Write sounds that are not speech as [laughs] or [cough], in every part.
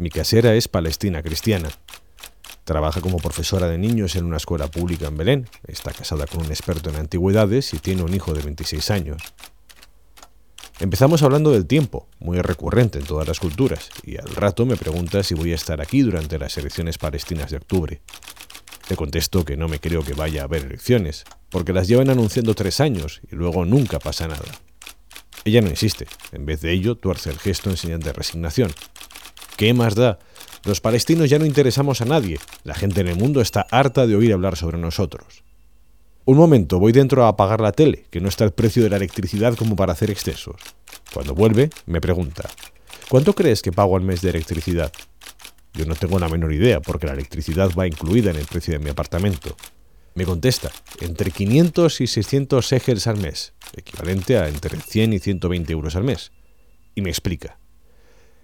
Mi casera es palestina cristiana. Trabaja como profesora de niños en una escuela pública en Belén. Está casada con un experto en antigüedades y tiene un hijo de 26 años. Empezamos hablando del tiempo, muy recurrente en todas las culturas, y al rato me pregunta si voy a estar aquí durante las elecciones palestinas de octubre. Le contesto que no me creo que vaya a haber elecciones, porque las llevan anunciando tres años y luego nunca pasa nada. Ella no insiste, en vez de ello tuerce el gesto en señal de resignación. ¿Qué más da? Los palestinos ya no interesamos a nadie, la gente en el mundo está harta de oír hablar sobre nosotros. Un momento, voy dentro a apagar la tele, que no está el precio de la electricidad como para hacer excesos. Cuando vuelve, me pregunta, ¿cuánto crees que pago al mes de electricidad? Yo no tengo la menor idea, porque la electricidad va incluida en el precio de mi apartamento. Me contesta, entre 500 y 600 shekels al mes, equivalente a entre 100 y 120 euros al mes. Y me explica.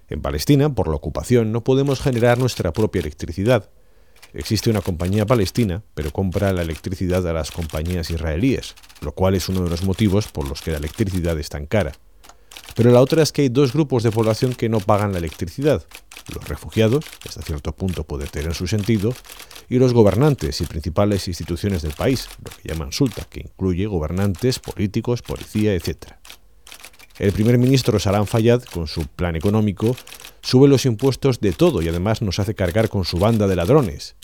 En Palestina, por la ocupación, no podemos generar nuestra propia electricidad, Existe una compañía palestina, pero compra la electricidad a las compañías israelíes, lo cual es uno de los motivos por los que la electricidad es tan cara. Pero la otra es que hay dos grupos de población que no pagan la electricidad. Los refugiados, que hasta cierto punto puede tener su sentido, y los gobernantes y principales instituciones del país, lo que llaman sulta, que incluye gobernantes, políticos, policía, etc. El primer ministro Salam Fayyad, con su plan económico, sube los impuestos de todo y además nos hace cargar con su banda de ladrones.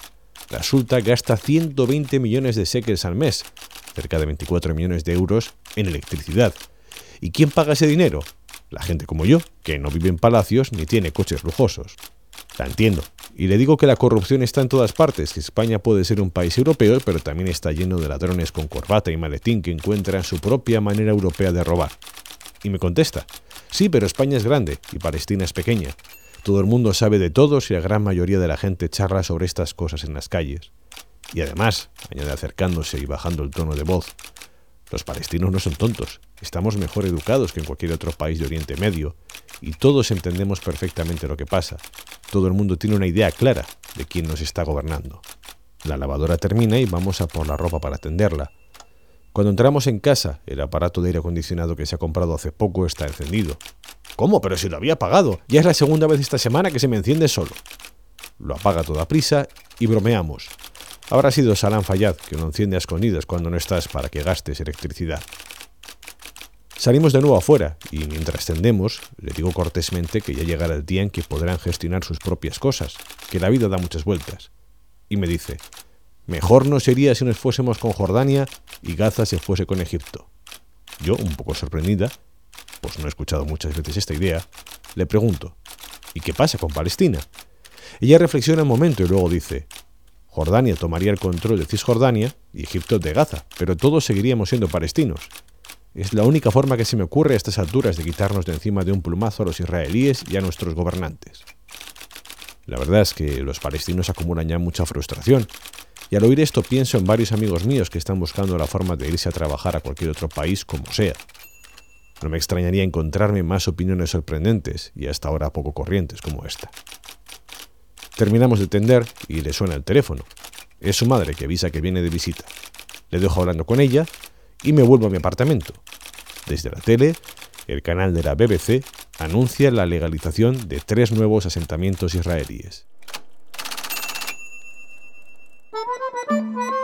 La Sulta gasta 120 millones de shekels al mes, cerca de 24 millones de euros, en electricidad. ¿Y quién paga ese dinero? La gente como yo, que no vive en palacios ni tiene coches lujosos. La entiendo. Y le digo que la corrupción está en todas partes, que España puede ser un país europeo, pero también está lleno de ladrones con corbata y maletín que encuentran su propia manera europea de robar. Y me contesta, sí, pero España es grande y Palestina es pequeña. Todo el mundo sabe de todos y la gran mayoría de la gente charla sobre estas cosas en las calles. Y además, añade acercándose y bajando el tono de voz, los palestinos no son tontos, estamos mejor educados que en cualquier otro país de Oriente Medio, y todos entendemos perfectamente lo que pasa. Todo el mundo tiene una idea clara de quién nos está gobernando. La lavadora termina y vamos a por la ropa para tenderla. Cuando entramos en casa, el aparato de aire acondicionado que se ha comprado hace poco está encendido. ¿Cómo? Pero si lo había apagado. Ya es la segunda vez esta semana que se me enciende solo. Lo apaga toda prisa y bromeamos. Habrá sido Salam Fayad que lo enciende a escondidas cuando no estás para que gastes electricidad. Salimos de nuevo afuera y mientras tendemos, le digo cortésmente que ya llegará el día en que podrán gestionar sus propias cosas, que la vida da muchas vueltas. Y me dice, Mejor no sería si nos fuésemos con Jordania y Gaza se fuese con Egipto. Yo, un poco sorprendida, pues no he escuchado muchas veces esta idea, le pregunto, ¿y qué pasa con Palestina? Ella reflexiona un momento y luego dice, Jordania tomaría el control de Cisjordania y Egipto de Gaza, pero todos seguiríamos siendo palestinos. Es la única forma que se me ocurre a estas alturas de quitarnos de encima de un plumazo a los israelíes y a nuestros gobernantes. La verdad es que los palestinos acumulan ya mucha frustración y al oír esto pienso en varios amigos míos que están buscando la forma de irse a trabajar a cualquier otro país como sea. No me extrañaría encontrarme más opiniones sorprendentes y hasta ahora poco corrientes como esta. Terminamos de tender y le suena el teléfono. Es su madre que avisa que viene de visita. Le dejo hablando con ella y me vuelvo a mi apartamento. Desde la tele, el canal de la BBC anuncia la legalización de tres nuevos asentamientos israelíes. ¿Qué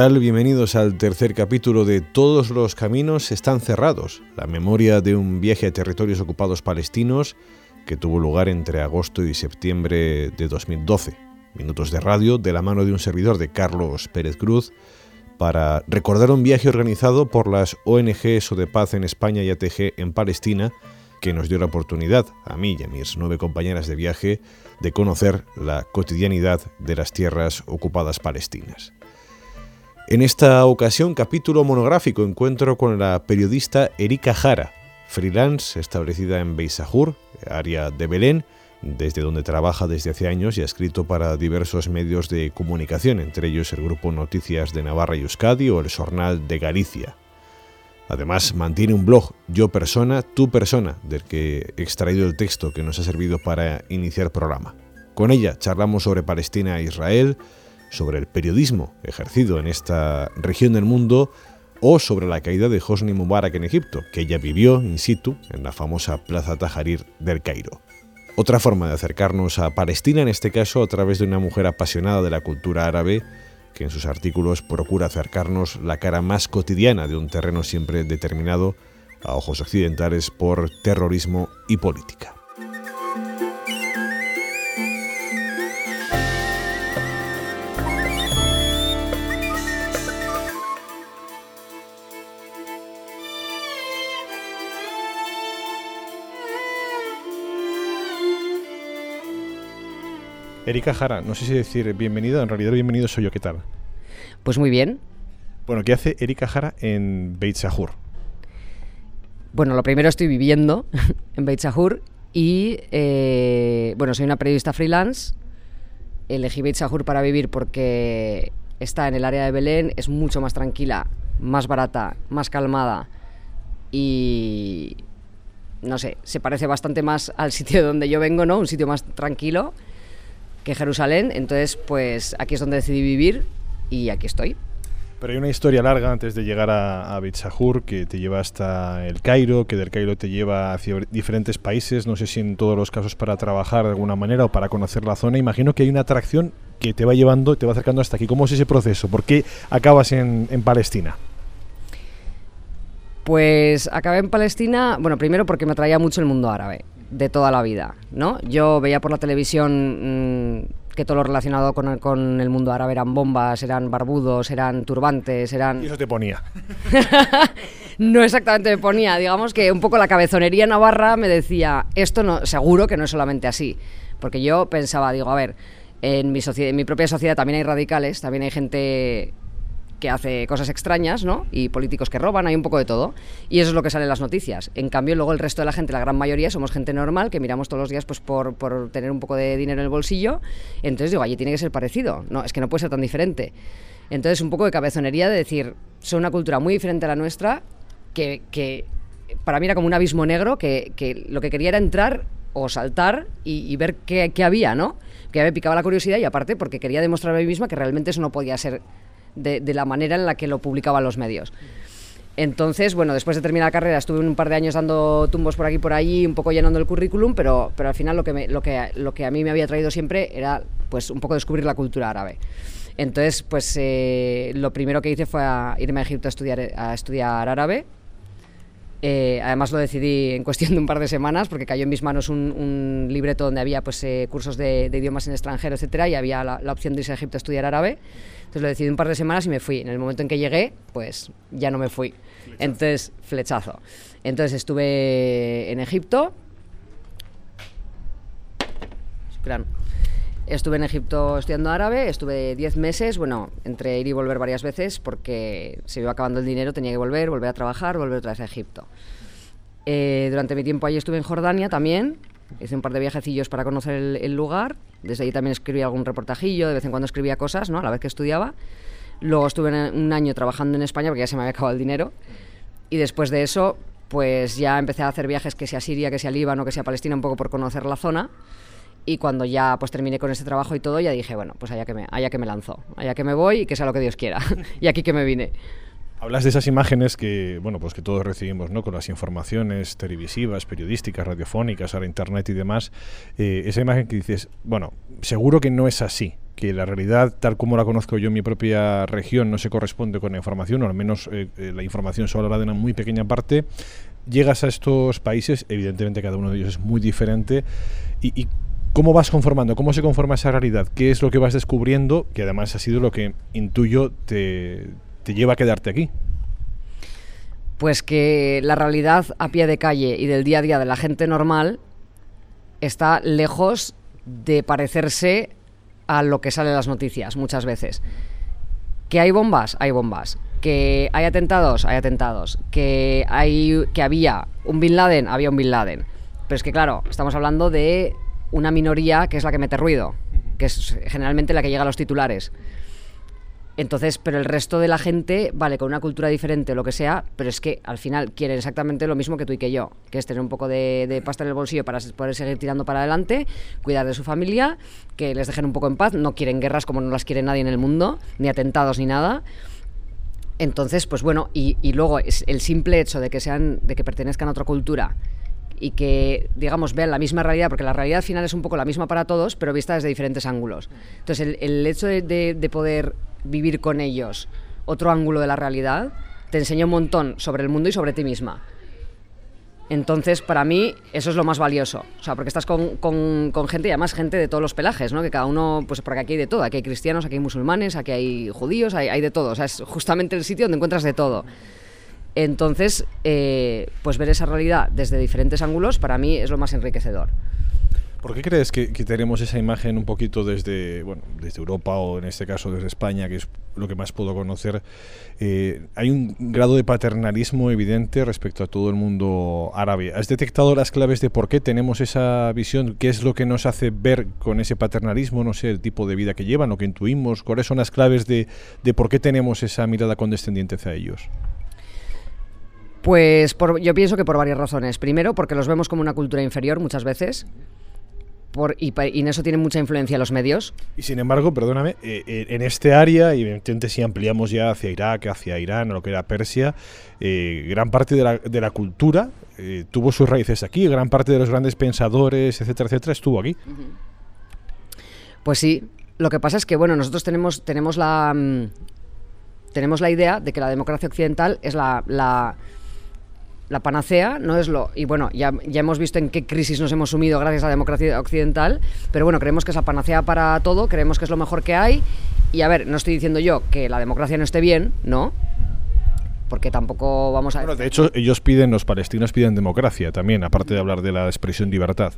tal? Bienvenidos al tercer capítulo de Todos los caminos están cerrados, la memoria de un viaje a territorios ocupados palestinos que tuvo lugar entre agosto y septiembre de 2012. Minutos de radio de la mano de un servidor de Carlos Pérez Cruz para recordar un viaje organizado por las ONGs o de paz en España y ATG en Palestina que nos dio la oportunidad, a mí y a mis nueve compañeras de viaje, de conocer la cotidianidad de las tierras ocupadas palestinas. En esta ocasión, capítulo monográfico, encuentro con la periodista Erika Jara, freelance establecida en Beisajur, área de Belén, desde donde trabaja desde hace años y ha escrito para diversos medios de comunicación, entre ellos el Grupo Noticias de Navarra y Euskadi o el Jornal de Galicia. Además, mantiene un blog Yo Persona, Tu Persona, del que he extraído el texto que nos ha servido para iniciar programa. Con ella charlamos sobre Palestina e Israel, sobre el periodismo ejercido en esta región del mundo o sobre la caída de Hosni Mubarak en Egipto, que ella vivió in situ en la famosa Plaza Tahrir del Cairo. Otra forma de acercarnos a Palestina, en este caso a través de una mujer apasionada de la cultura árabe, que en sus artículos procura acercarnos la cara más cotidiana de un terreno siempre determinado a ojos occidentales por terrorismo y política. Erika Jara, no sé si decir bienvenido, en realidad bienvenido soy yo, ¿qué tal? Pues muy bien. Bueno, ¿qué hace Erika Jara en Beit Sahur? Bueno, lo primero estoy viviendo [laughs] en Beit Sahur y, eh, bueno, soy una periodista freelance. Elegí Beit Sahur para vivir porque está en el área de Belén, es mucho más tranquila, más barata, más calmada y, no sé, se parece bastante más al [laughs] sitio donde yo vengo, ¿no? Un sitio más tranquilo que Jerusalén. Entonces, pues aquí es donde decidí vivir y aquí estoy. Pero hay una historia larga antes de llegar a, a que te lleva hasta el Cairo, que del Cairo te lleva hacia diferentes países, no sé si en todos los casos para trabajar de alguna manera o para conocer la zona. Imagino que hay una atracción que te va llevando, te va acercando hasta aquí. ¿Cómo es ese proceso? ¿Por qué acabas en, en Palestina? Pues acabé en Palestina, bueno, primero porque me atraía mucho el mundo árabe de toda la vida, ¿no? Yo veía por la televisión mm, que todo lo relacionado con el, con el, mundo árabe eran bombas, eran barbudos, eran turbantes, eran... Y eso te ponía. [laughs] no exactamente me ponía, digamos que un poco la cabezonería navarra me decía, esto no, seguro que no es solamente así, porque yo pensaba, digo, a ver, en mi, en mi propia sociedad también hay radicales, también hay gente que hace cosas extrañas, ¿no? Y políticos que roban, hay un poco de todo. Y eso es lo que sale en las noticias. En cambio, luego el resto de la gente, la gran mayoría, somos gente normal que miramos todos los días pues por, por tener un poco de dinero en el bolsillo. Entonces digo, allí tiene que ser parecido. No, es que no puede ser tan diferente. Entonces, un poco de cabezonería de decir, son una cultura muy diferente a la nuestra, que, que para mí era como un abismo negro, que, que lo que quería era entrar o saltar y, ver qué, qué, había, ¿no? Que me picaba la curiosidad y aparte porque quería demostrar a mí misma que realmente eso no podía ser de, la manera en la que lo publicaban los medios. Entonces, bueno, después de terminar la carrera estuve un par de años dando tumbos por aquí por allí, un poco llenando el currículum, pero, pero al final lo que, lo, que, lo que a mí me había traído siempre era pues un poco descubrir la cultura árabe. Entonces, pues eh, lo primero que hice fue irme a Egipto a estudiar, a estudiar árabe. Eh, además lo decidí en cuestión de un par de semanas porque cayó en mis manos un, libreto donde había pues, eh, cursos de, idiomas en extranjero, etcétera, y había la opción de irse a Egipto a estudiar árabe. Entonces lo decidí un par de semanas y me fui. En el momento en que llegué, pues ya no me fui. Entonces, flechazo. Entonces estuve en Egipto. Estuve en Egipto estudiando árabe, estuve 10 meses, bueno, entre ir y volver varias veces porque se iba acabando el dinero, tenía que volver, volver a trabajar, volver otra vez a Egipto. Eh, durante mi tiempo allí estuve en Jordania también, hice un par de viajecillos para conocer el lugar desde ahí también escribía algún reportajillo, de vez en cuando escribía cosas, ¿no? A la vez que estudiaba. Luego estuve un año trabajando en España porque ya se me había acabado el dinero. Y después de eso, pues ya empecé a hacer viajes que sea Siria, que sea Líbano, que sea Palestina, un poco por conocer la zona. Y cuando ya pues terminé con ese trabajo y todo, ya dije, bueno, pues allá que me, allá que me lanzo, allá que me voy y que sea lo que Dios quiera. [laughs] y aquí que me vine. Hablas de esas imágenes que, bueno, pues que todos recibimos, ¿no? Con las informaciones televisivas, periodísticas, radiofónicas, ahora internet y demás. Eh, esa imagen que dices, bueno, seguro que no es así, que la realidad, tal como la conozco yo en mi propia región, no se corresponde con la información, o al menos eh, eh, la información solo habla de una muy pequeña parte. Llegas a estos países, evidentemente cada uno de ellos es muy diferente, y ¿Cómo vas conformando? ¿Cómo se conforma esa realidad? ¿Qué es lo que vas descubriendo? Que además ha sido lo que intuyo te, te lleva a quedarte aquí? Pues que la realidad a pie de calle y del día a día de la gente normal está lejos de parecerse a lo que sale en las noticias muchas veces. ¿Que hay bombas? Hay bombas. Que hay atentados, hay atentados. Que, hay, que había un Bin Laden, había un Bin Laden. Pero es que, claro, estamos hablando de una minoría que es la que mete ruido, que es generalmente la que llega a los titulares. Entonces, pero el resto de la gente, vale, con una cultura diferente o lo que sea, pero es que al final quieren exactamente lo mismo que tú y que yo, que es tener un poco de, pasta en el bolsillo para poder seguir tirando para adelante, cuidar de su familia, que les dejen un poco en paz, no quieren guerras como no las quiere nadie en el mundo, ni atentados ni nada. Entonces, pues bueno, y, y luego es el simple hecho de que sean, de que pertenezcan a otra cultura y que, digamos, vean la misma realidad, porque la realidad final es un poco la misma para todos, pero vista desde diferentes ángulos. Entonces, el, hecho de, poder vivir con ellos otro ángulo de la realidad te enseña un montón sobre el mundo y sobre ti misma. Entonces, para mí, eso es lo más valioso. O sea, porque estás con, con, gente y además gente de todos los pelajes, ¿no? Que cada uno, pues porque aquí hay de todo. Aquí hay cristianos, aquí hay musulmanes, aquí hay judíos, hay, hay de todo. O sea, es justamente el sitio donde encuentras de todo. Entonces, eh, pues ver esa realidad desde diferentes ángulos para mí es lo más enriquecedor. ¿Por qué crees que, tenemos esa imagen un poquito desde, bueno, desde Europa o en este caso desde España, que es lo que más puedo conocer? Eh, hay un grado de paternalismo evidente respecto a todo el mundo árabe. ¿Has detectado las claves de por qué tenemos esa visión? ¿Qué es lo que nos hace ver con ese paternalismo? No sé, el tipo de vida que llevan, lo que intuimos. ¿Cuáles son las claves de, de por qué tenemos esa mirada condescendiente hacia ellos? Pues yo pienso que por varias razones. Primero, porque los vemos como una cultura inferior muchas veces. Por, y, en eso tienen mucha influencia los medios. Y sin embargo, perdóname, eh, eh, en este área, y evidentemente si ampliamos ya hacia Irak, hacia Irán, o lo que era Persia, eh, gran parte de la, de la cultura tuvo sus raíces aquí, gran parte de los grandes pensadores, etcétera, etcétera, estuvo aquí. Pues sí, lo que pasa es que, bueno, nosotros tenemos, tenemos la... Mm, tenemos la idea de que la democracia occidental es la la panacea no es lo... Y bueno, ya, ya hemos visto en qué crisis nos hemos sumido gracias a la democracia occidental, pero bueno, creemos que es la panacea para todo, creemos que es lo mejor que hay. Y a ver, no estoy diciendo yo que la democracia no esté bien, ¿no? Porque tampoco vamos a... Bueno, de hecho, ellos piden, los palestinos piden democracia también, aparte de hablar de la expresión libertad.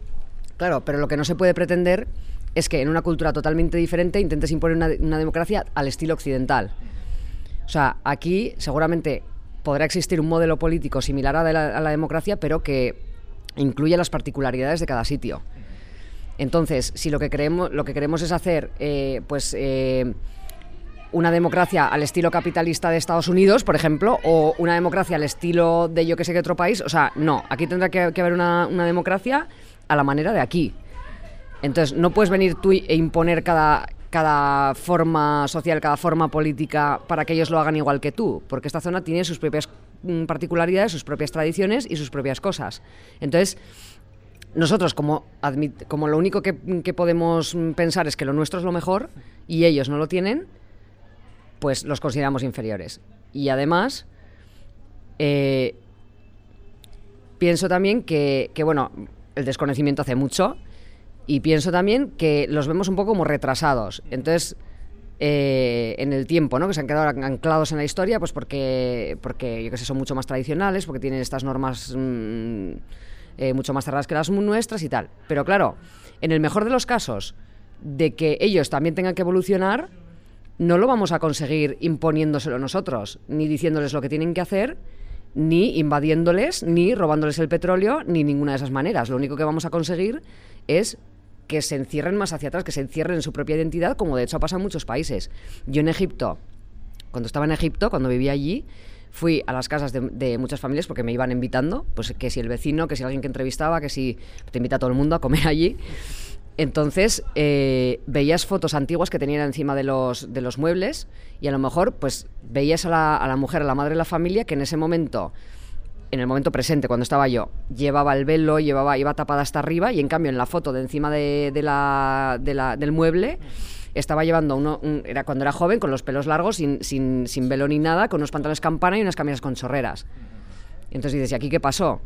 Claro, pero lo que no se puede pretender es que en una cultura totalmente diferente intentes imponer una, una democracia al estilo occidental. O sea, aquí seguramente podrá existir un modelo político similar a la, democracia, pero que incluya las particularidades de cada sitio. Entonces, si lo que queremos, lo que queremos es hacer, eh, pues, eh, una democracia al estilo capitalista de Estados Unidos, por ejemplo, o una democracia al estilo de yo que sé qué otro país, o sea, no, aquí tendrá que, haber una, una, democracia a la manera de aquí. Entonces, no puedes venir tú e imponer cada, cada forma social, cada forma política para que ellos lo hagan igual que tú, porque esta zona tiene sus propias mm, particularidades, sus propias tradiciones y sus propias cosas. Entonces, nosotros como, como lo único que, podemos pensar es que lo nuestro es lo mejor y ellos no lo tienen, pues los consideramos inferiores. Y además, eh, pienso también que, que, bueno, el desconocimiento hace mucho y pienso también que los vemos un poco como retrasados. Entonces, eh, en el tiempo, ¿no? Que se han quedado anclados en la historia, pues porque, porque yo que sé, son mucho más tradicionales, porque tienen estas normas mm, eh, mucho más cerradas que las nuestras y tal. Pero claro, en el mejor de los casos, de que ellos también tengan que evolucionar, no lo vamos a conseguir imponiéndoselo nosotros, ni diciéndoles lo que tienen que hacer, ni invadiéndoles, ni robándoles el petróleo, ni ninguna de esas maneras. Lo único que vamos a conseguir es que se encierren más hacia atrás, que se encierren en su propia identidad, como de hecho ha pasado en muchos países. Yo en Egipto, cuando estaba en Egipto, cuando vivía allí, fui a las casas de, muchas familias porque me iban invitando, pues que si el vecino, que si alguien que entrevistaba, que si te invita todo el mundo a comer allí. Entonces eh, veías fotos antiguas que tenían encima de los, de los muebles y a lo mejor pues veías a la, a la mujer, a la madre de la familia que en ese momento en el momento presente, cuando estaba yo, llevaba el velo, llevaba, iba tapada hasta arriba y en cambio en la foto de encima del mueble estaba llevando uno, era cuando era joven, con los pelos largos, sin, sin, velo ni nada, con unos pantalones campana y unas camisas con chorreras. Y entonces dices, ¿y aquí qué pasó?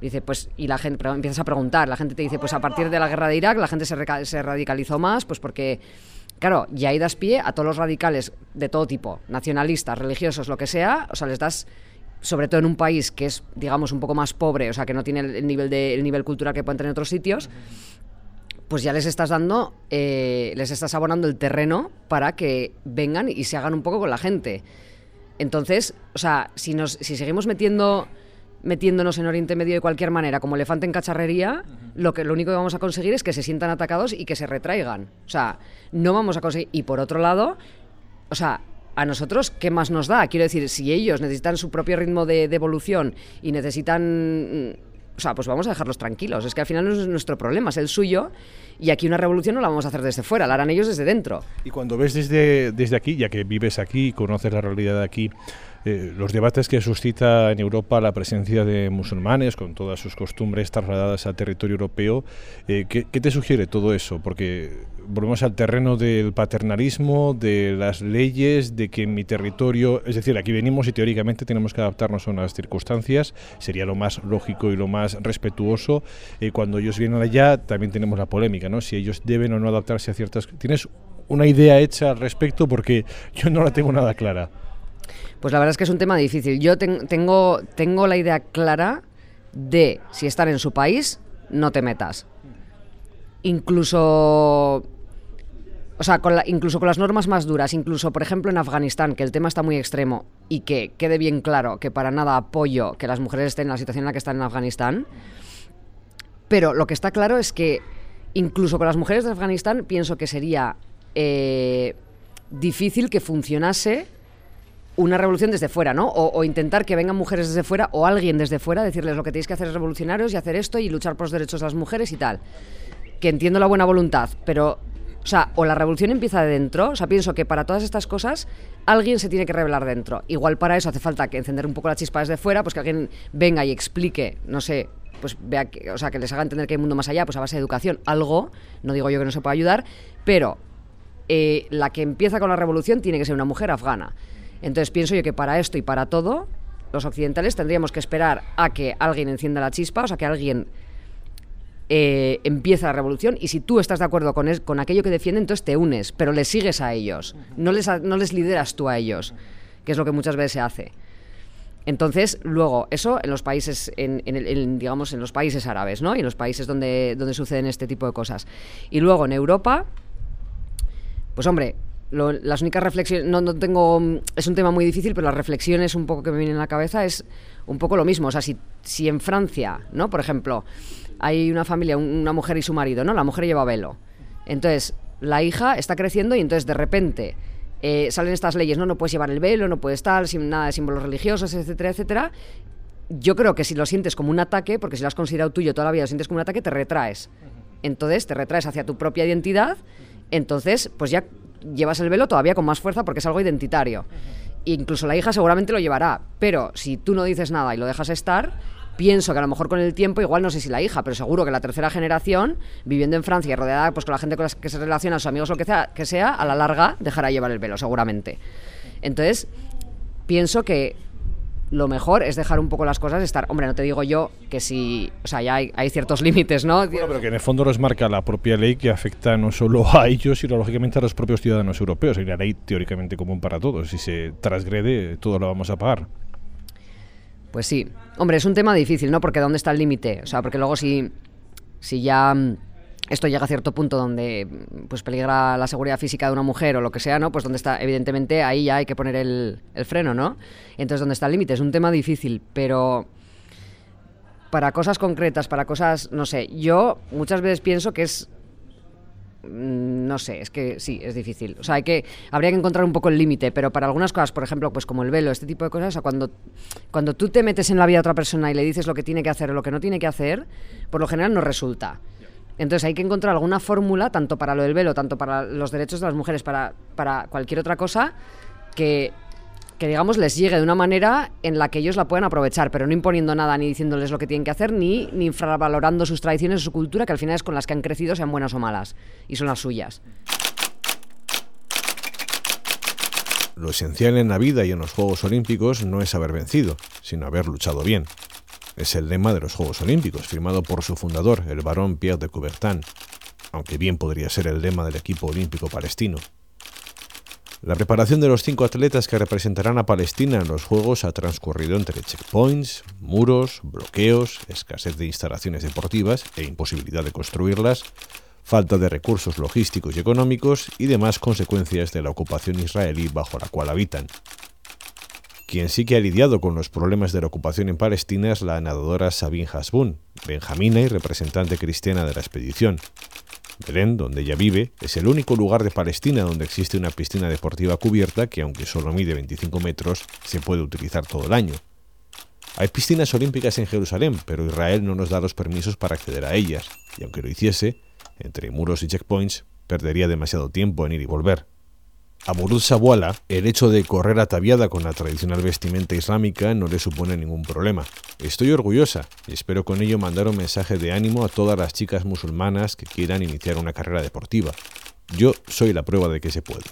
Dice, pues, y la gente, empiezas a preguntar, la gente te dice, pues a partir de la guerra de Irak la gente se, se radicalizó más, pues porque, claro, y ahí das pie a todos los radicales de todo tipo, nacionalistas, religiosos, lo que sea, o sea, les das sobre todo en un país que es, digamos, un poco más pobre, o sea, que no tiene el nivel, de, el nivel cultural que pueden tener en otros sitios, pues ya les estás dando, eh, les estás abonando el terreno para que vengan y se hagan un poco con la gente. Entonces, o sea, si, nos, si seguimos metiendo metiéndonos en Oriente Medio de cualquier manera, como elefante en cacharrería, lo, que, lo único que vamos a conseguir es que se sientan atacados y que se retraigan. O sea, no vamos a conseguir... Y por otro lado, o sea, a nosotros, ¿qué más nos da? Quiero decir, si ellos necesitan su propio ritmo de, de evolución y necesitan o sea, pues vamos a dejarlos tranquilos. Es que al final no es nuestro problema, es el suyo. Y aquí una revolución no la vamos a hacer desde fuera, la harán ellos desde dentro. Y cuando ves desde, desde aquí, ya que vives aquí, conoces la realidad de aquí, eh, los debates que suscita en Europa la presencia de musulmanes con todas sus costumbres trasladadas al territorio europeo, eh, ¿qué, te sugiere todo eso? Porque volvemos al terreno del paternalismo, de las leyes, de que en mi territorio, es decir, aquí venimos y teóricamente tenemos que adaptarnos a unas circunstancias, sería lo más lógico y lo más respetuoso. Eh, cuando ellos vienen allá también tenemos la polémica, ¿no? Si ellos deben o no adaptarse a ciertas... ¿Tienes una idea hecha al respecto? Porque yo no la tengo nada clara. Pues la verdad es que es un tema difícil. Yo tengo, tengo la idea clara de si estar en su país, no te metas. Incluso o sea, con incluso con las normas más duras, incluso por ejemplo en Afganistán, que el tema está muy extremo y que quede bien claro que para nada apoyo que las mujeres estén en la situación en la que están en Afganistán, pero lo que está claro es que incluso con las mujeres de Afganistán pienso que sería eh, difícil que funcionase una revolución desde fuera, ¿no? O, intentar que vengan mujeres desde fuera o alguien desde fuera, decirles lo que tenéis que hacer es revolucionarios y hacer esto y luchar por los derechos de las mujeres y tal. Que entiendo la buena voluntad, pero, o sea, o la revolución empieza de dentro, o sea, pienso que para todas estas cosas alguien se tiene que revelar dentro. Igual para eso hace falta que encender un poco la chispa desde fuera, pues que alguien venga y explique, no sé, pues vea que, o sea, que les haga entender que hay un mundo más allá, pues a base de educación, algo, no digo yo que no se pueda ayudar, pero eh, la que empieza con la revolución tiene que ser una mujer afgana. Entonces pienso yo que para esto y para todo, los occidentales tendríamos que esperar a que alguien encienda la chispa, o sea, que alguien eh, empiece la revolución y si tú estás de acuerdo con, con aquello que defienden, entonces te unes, pero les sigues a ellos, no les, no les lideras tú a ellos, que es lo que muchas veces se hace. Entonces, luego, eso en los países, en, digamos, en los países árabes, ¿no? Y en los países donde, donde suceden este tipo de cosas. Y luego en Europa, pues hombre, las únicas reflexiones, no, no tengo, es un tema muy difícil, pero las reflexiones un poco que me vienen a la cabeza es un poco lo mismo. O sea, si, si en Francia, ¿no? Por ejemplo, hay una familia, una mujer y su marido, ¿no? La mujer lleva velo. Entonces, la hija está creciendo y entonces de repente eh, salen estas leyes, ¿no? No puedes llevar el velo, no puedes estar sin nada de símbolos religiosos, etcétera, etcétera. Yo creo que si lo sientes como un ataque, porque si lo has considerado tuyo toda la vida, lo sientes como un ataque, te retraes. Entonces, te retraes hacia tu propia identidad entonces, pues ya llevas el velo todavía con más fuerza porque es algo identitario. Incluso la hija seguramente lo llevará, pero si tú no dices nada y lo dejas estar, pienso que a lo mejor con el tiempo, igual no sé si la hija, pero seguro que la tercera generación, viviendo en Francia y rodeada pues, con la gente con la que se relaciona, sus amigos, lo que sea, que sea, a la larga dejará llevar el velo, seguramente. Entonces, pienso que lo mejor es dejar un poco las cosas, estar, hombre, no te digo yo que si, o sea, ya hay, ciertos límites, ¿no? Bueno, pero que en el fondo los marca la propia ley que afecta no solo a ellos, sino lógicamente a los propios ciudadanos europeos. Y la ley teóricamente común para todos. Si se transgrede, todo lo vamos a pagar. Pues sí. Hombre, es un tema difícil, ¿no? Porque ¿dónde está el límite? O sea, porque luego si, si ya esto llega a cierto punto donde pues peligra la seguridad física de una mujer o lo que sea, ¿no? Pues donde está, evidentemente, ahí ya hay que poner el, freno, ¿no? Entonces, ¿dónde está el límite? Es un tema difícil, pero para cosas concretas, para cosas, no sé, yo muchas veces pienso que es mm, no sé, es que sí, es difícil. O sea, hay que, habría que encontrar un poco el límite, pero para algunas cosas, por ejemplo, pues como el velo, este tipo de cosas, o sea, cuando, cuando tú te metes en la vida de otra persona y le dices lo que tiene que hacer o lo que no tiene que hacer, por lo general no resulta. Entonces hay que encontrar alguna fórmula, tanto para lo del velo, tanto para los derechos de las mujeres, para, para cualquier otra cosa, que, que, digamos, les llegue de una manera en la que ellos la puedan aprovechar, pero no imponiendo nada, ni diciéndoles lo que tienen que hacer, ni, ni infravalorando sus tradiciones o su cultura, que al final es con las que han crecido, sean buenas o malas, y son las suyas. Lo esencial en la vida y en los Juegos Olímpicos no es haber vencido, sino haber luchado bien. Es el lema de los Juegos Olímpicos, firmado por su fundador, el barón Pierre de Coubertin, aunque bien podría ser el lema del equipo olímpico palestino. La preparación de los cinco atletas que representarán a Palestina en los Juegos ha transcurrido entre checkpoints, muros, bloqueos, escasez de instalaciones deportivas e imposibilidad de construirlas, falta de recursos logísticos y económicos y demás consecuencias de la ocupación israelí bajo la cual habitan. Quien sí que ha lidiado con los problemas de la ocupación en Palestina es la nadadora Sabine Hasbun, benjamina y representante cristiana de la expedición. Belén, donde ella vive, es el único lugar de Palestina donde existe una piscina deportiva cubierta que, aunque solo mide 25 metros, se puede utilizar todo el año. Hay piscinas olímpicas en Jerusalén, pero Israel no nos da los permisos para acceder a ellas, y aunque lo hiciese, entre muros y checkpoints, perdería demasiado tiempo en ir y volver. A Sabuala, el hecho de correr ataviada con la tradicional vestimenta islámica no le supone ningún problema. Estoy orgullosa y espero con ello mandar un mensaje de ánimo a todas las chicas musulmanas que quieran iniciar una carrera deportiva. Yo soy la prueba de que se puede.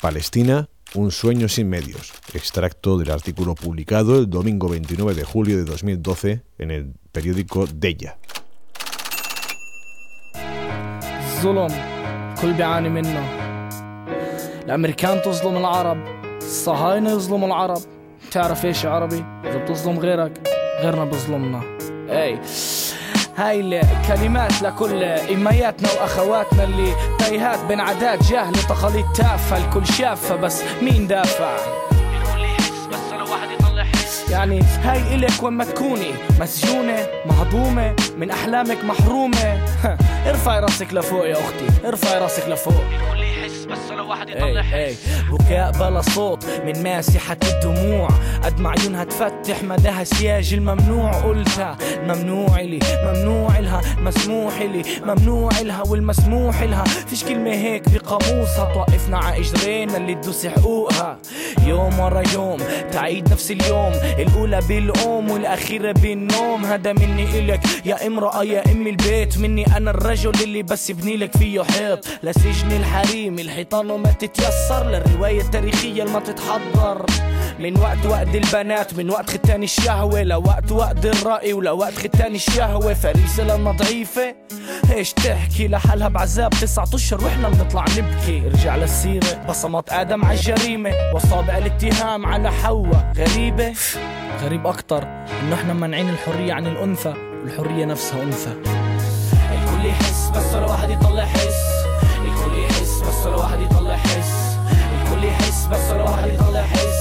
Palestina, un sueño sin medios. Extracto del artículo publicado el domingo 29 de julio de 2012 en el periódico Deya. الأمريكان تظلم العرب الصهاينة يظلموا العرب. تعرف إيش عربي؟ إذا بتظلم غيرك غيرنا بظلمنا. إي هاي الكلمات لكل إمياتنا وأخواتنا اللي تايهات بين عادات جهل وتقاليد تافهة الكل شافة بس مين دافع؟ الكل يحس بس لو واحد يطلع حس يعني هاي إلك وما تكوني مسجونة مهضومة من أحلامك محرومة. [laughs] ارفعي راسك لفوق يا أختي ارفعي راسك لفوق. واحد يطلع حس بكاء بلا صوت من ماسحة الدموع. قد ما عيونها تفتح مداها سياج الممنوع قلتها الممنوع لي ممنوع لها مسموح لي ممنوع لها والمسموح لها. فيش كلمة هيك بقاموسها توقفنا ع إجرينا اللي تدوس حقوقها. يوم ورا يوم تعيد نفس اليوم. الأولى بالأم والأخيرة بالنوم. هذا مني إلك يا امرأة يا أم البيت. مني أنا الرجل اللي بس يبني لك فيه حيط. لسجن الحريم الحيطان وما تتيسر للرواية التاريخية اللي ما تتحضر. من وقت وقت البنات من وقت ختان الشهوة لوقت وقت الرأي ولوقت ختان الشهوة. فريسة لما ضعيفة. إيش تحكي لحالها بعذاب تسعة أشهر وإحنا بنطلع نبكي. ارجع للسيرة بصمات آدم على الجريمة. واصابع الاتهام على حواء. غريبة؟ غريب أكتر إنه إحنا مانعين الحرية عن الأنثى. والحرية نفسها أنثى. الكل يحس بس ولا واحد يطلع حس بس ولا واحد يطلع حس. الكل يحس بس ولا واحد يطلع حس.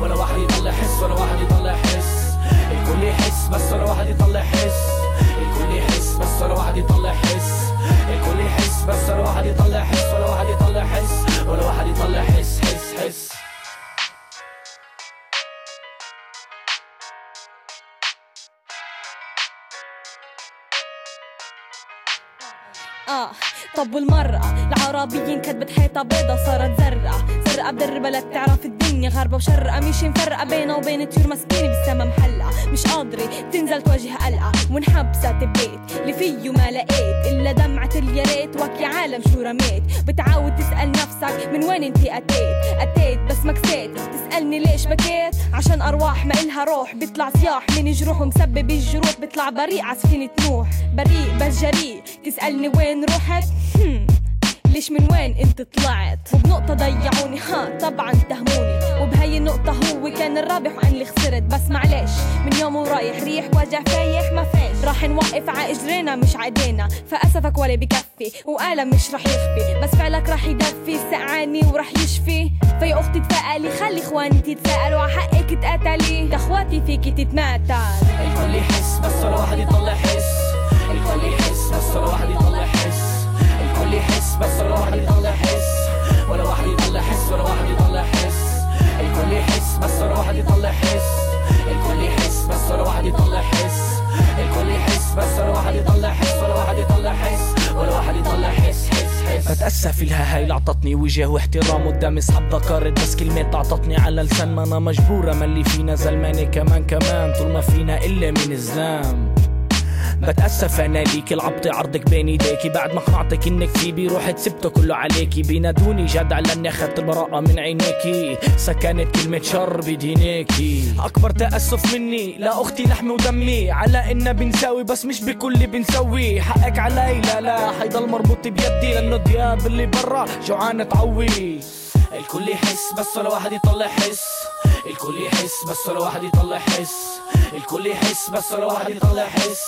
ولا واحد يطلع حس ولا واحد يطلع حس. الكل يحس بس ولا واحد يطلع حس. الكل يحس بس ولا واحد يطلع حس. الكل يحس بس ولا واحد يطلع حس ولا واحد يطلع حس. ولا واحد يطلع حس حس حس. آه. طب والمرأة؟ العربيين كتبت حيطة بيضة صارت زرقاء. زرقاء بدربة لا تعرف الدنيا غربة وشرقة. مش مفرقة بينها وبين طيور مسكينة بالسما محلقة. مش قادرة تنزل تواجه قلقة. وانحبست ببيت اللي فيه ما لقيت. إلا دمعة الياريت وك يا عالم شو رميت. بتعاود تسأل نفسك من وين انتي أتيت؟ أتيت بس ما كسيت. تسألني ليش بكيت؟ عشان أرواح ما إلها روح. بيطلع صياح من جروح ومسبب الجروح. بيطلع بريء عسفينة نوح. بريء بس جريء. تسألني وين رحت. ليش من وين انت طلعت؟ وبنقطة ضيعوني. ها طبعا اتهموني. وبهي النقطة هو كان الرابح وأنا اللي خسرت. بس معلش من يوم ورايح ريح وجع فايح ما فيش. راح نوقف ع إجرينا مش عدينا. فأسفك ولا بكفي وقالم مش راح يخفي. بس فعلك راح يدفي سقعاني وراح يشفي. فيا أختي تفائلي خلي إخواني تتساءلوا ع حقك تقاتلي ده إخواتي فيكي تتماتل الكل يحس بس ولا واحد يطلع حس. الكل يحس بس ولا واحد يطلع حس. الكل يحس بس ولا واحد يضل يحس. ولا واحد يضل يحس ولا واحد يضل يحس. الكل يحس بس ولا واحد يضل يحس. الكل يحس بس ولا واحد يضل يحس. الكل يحس بس ولا واحد يضل يحس ولا واحد يضل يحس. ولا واحد يضل يحس حس حس بتأسى هاي اللي عطتني وجه واحترام قدام اصحاب ذكرت بس كلمة عطتني على لسان ما أنا مجبورة. ما اللي فينا زلمانة كمان كمان. طول ما فينا إلا من الزام. بتأسف أنا ليكي العبط عرضك بين إيديكي. بعد ما قنعتك إنك في بي رحت سبته كله عليكي. بينادوني جدع لأني أخذت البراءة من عينيكي. سكنت كلمة شر بدينيكي. أكبر تأسف مني لا أختي لحمي ودمي. على إن بنساوي بس مش بكل اللي بنسوي حقك علي لا لا. حيضل مربوط بيدي لأنه دياب اللي برا جوعان تعوي الكل يحس بس ولا واحد يطلع حس الكل يحس بس ولا واحد يطلع حس. الكل يحس بس ولا واحد يطلع حس.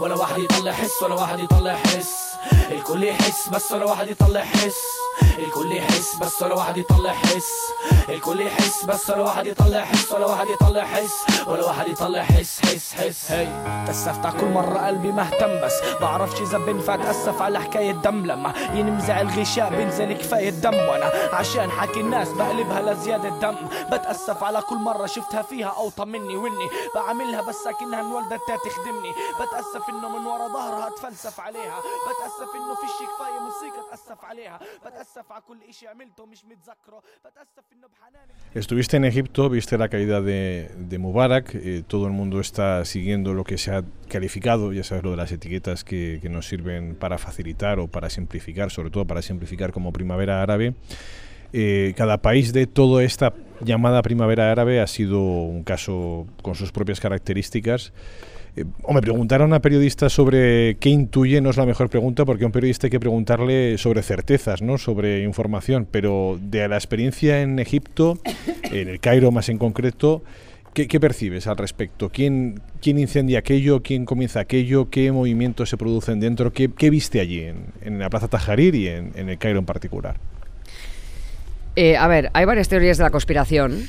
ولا واحد يطلع حس ولا واحد يطلع حس. الكل يحس بس ولا واحد يطلع حس. الكل يحس بس ولا واحد يطلع حس. الكل يحس بس ولا واحد يطلع حس ولا واحد يطلع حس. ولا واحد يطلع حس حس حس هي. تأسفت كل مرة قلبي مهتم بس بعرفش إذا بنفع أتأسف على حكاية دم. لما ينمزع الغشاء بينزل كفاية دم. وأنا عشان حكي الناس بقلبها لزيادة دم. بتأسف على كل مرة شفتها فيها أوطى مني وإني بعملها بس أكنها انولدت تخدمني. بتأسف إنه من ورا ظهرها أتفلسف عليها. بتأسف إنه فيش كفاية موسيقى أتأسف عليها بتأسف على كل إشي عملته مش متذكره بتأسف إنه بحناني Estuviste en Egipto, viste la caída de, de Mubarak, eh, todo el mundo está siguiendo lo que se ha calificado, ya sabes lo de las etiquetas que, que nos sirven para facilitar o para simplificar, sobre todo para simplificar como primavera árabe. Eh, cada país de toda esta llamada primavera árabe ha sido un caso con sus propias características. Eh, o me preguntaron a periodistas sobre qué intuye, no es la mejor pregunta, porque a un periodista hay que preguntarle sobre certezas, ¿no? sobre información, pero de la experiencia en Egipto, en el Cairo más en concreto, ¿qué, percibes al respecto? ¿Quién, ¿Quién incendia aquello? ¿Quién comienza aquello? ¿Qué movimientos se producen dentro? ¿Qué, viste allí en, la Plaza Tajarir y en, en el Cairo en particular? Eh, a ver, hay varias teorías de la conspiración,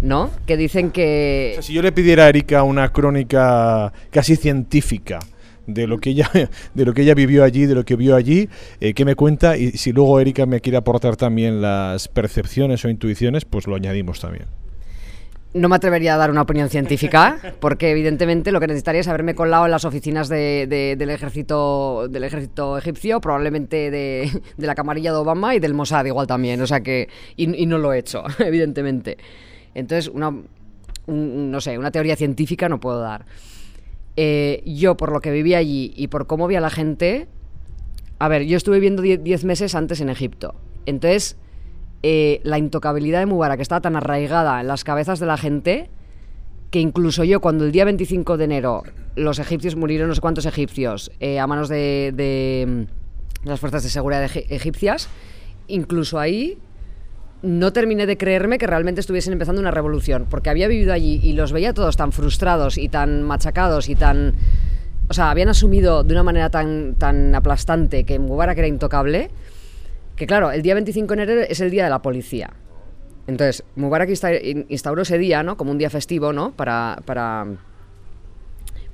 ¿no? Que dicen que... O sea, si yo le pidiera a Erika una crónica casi científica de lo que ella [laughs] de lo que ella vivió allí, de lo que vio allí, eh, ¿qué me cuenta? Y si luego Erika me quiere aportar también las percepciones o intuiciones, pues lo añadimos también. No me atrevería a dar una opinión científica, porque evidentemente lo que necesitaría es haberme colado en las oficinas de- de- del, ejército, del ejército egipcio, probablemente de, de la camarilla de Obama y del Mossad igual también, o sea que... Y, y no lo he hecho, [laughs] evidentemente. Entonces, una, un- no sé, una teoría científica no puedo dar. Eh, yo, por lo que viví allí y por cómo vi a la gente, a ver, yo estuve viviendo 10 meses antes en Egipto. Entonces, eh, la intocabilidad de Mubarak estaba tan arraigada en las cabezas de la gente que incluso yo, cuando el día 25 de enero los egipcios murieron, no sé cuántos egipcios, eh, a manos de, de, mm, las fuerzas de seguridad egi- egipcias, incluso ahí no terminé de creerme que realmente estuviesen empezando una revolución, porque había vivido allí y los veía todos tan frustrados y tan machacados y tan... O sea, habían asumido de una manera tan, tan aplastante que Mubarak era intocable, que claro, el día 25 de enero es el día de la policía. Entonces, Mubarak insta- in- instauró ese día, ¿no? Como un día festivo, ¿no? Para, para,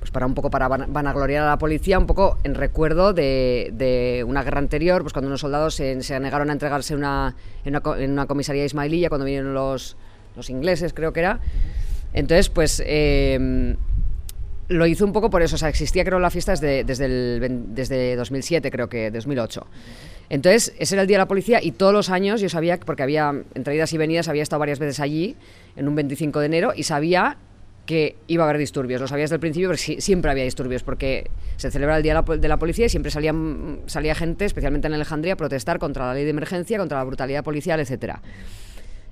pues para un poco para van- vanagloriar a la policía, un poco en recuerdo de, de una guerra anterior, pues cuando unos soldados se, se negaron a entregarse una, en, una, en una comisaría ismailía, cuando vinieron los, los ingleses, creo que era. Entonces, pues eh, lo hizo un poco por eso, o sea, existía creo la fiesta desde, desde, el, desde 2007, creo que 2008. Entonces, ese era el día de la policía y todos los años yo sabía, porque había entre idas y venidas, había estado varias veces allí, en un 25 de enero, y sabía que iba a haber disturbios. Lo sabía desde el principio, pero siempre había disturbios, porque se celebra el Día de la, Policía y siempre salían, salía gente, especialmente en Alejandría, a protestar contra la ley de emergencia, contra la brutalidad policial, etcétera.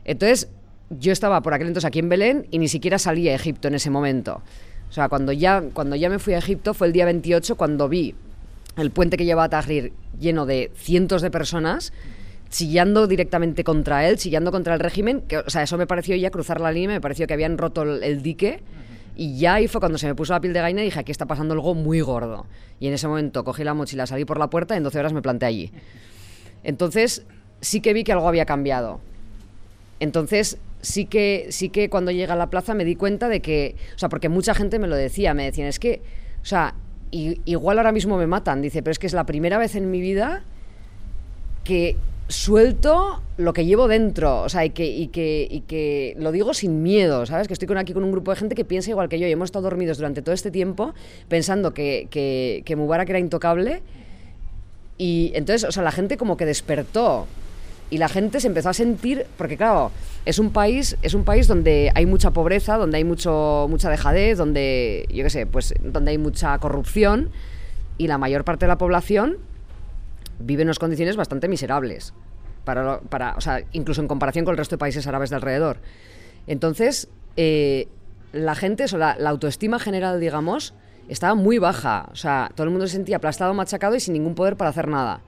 Entonces, yo estaba por aquel entonces aquí en Belén y ni siquiera salía a Egipto en ese momento. O sea, cuando ya, cuando ya me fui a Egipto fue el día 28 cuando vi el puente que lleva a Tahrir lleno de cientos de personas chillando directamente contra él, chillando contra el régimen, o sea, eso me pareció ya cruzar la línea, me pareció que habían roto el, dique y ya ahí fue cuando se me puso la piel de gallina y dije, aquí está pasando algo muy gordo. Y en ese momento cogí la mochila, salí por la puerta y en 12 horas me planté allí. Entonces sí que vi que algo había cambiado. Entonces, sí que, sí que cuando llegué a la plaza me di cuenta de que, o sea, porque mucha gente me lo decía, me decían, es que, o sea, igual ahora mismo me matan, dice, pero es que es la primera vez en mi vida que suelto lo que llevo dentro, o sea, y que, y que, lo digo sin miedo, ¿sabes? Que estoy aquí con un grupo de gente que piensa igual que yo y hemos estado dormidos durante todo este tiempo pensando que, que, que Mubarak era intocable y entonces, o sea, la gente como que despertó y la gente se empezó a sentir, porque claro, es un país, es un país donde hay mucha pobreza, donde hay mucho, mucha dejadez, donde, yo qué sé, pues donde hay mucha corrupción y la mayor parte de la población vive en unas condiciones bastante miserables. Para, para, o sea, incluso en comparación con el resto de países árabes de alrededor. Entonces, eh, la gente, o sea, la, la autoestima general, digamos, estaba muy baja. O sea, todo el mundo se sentía aplastado, machacado y sin ningún poder para hacer nada.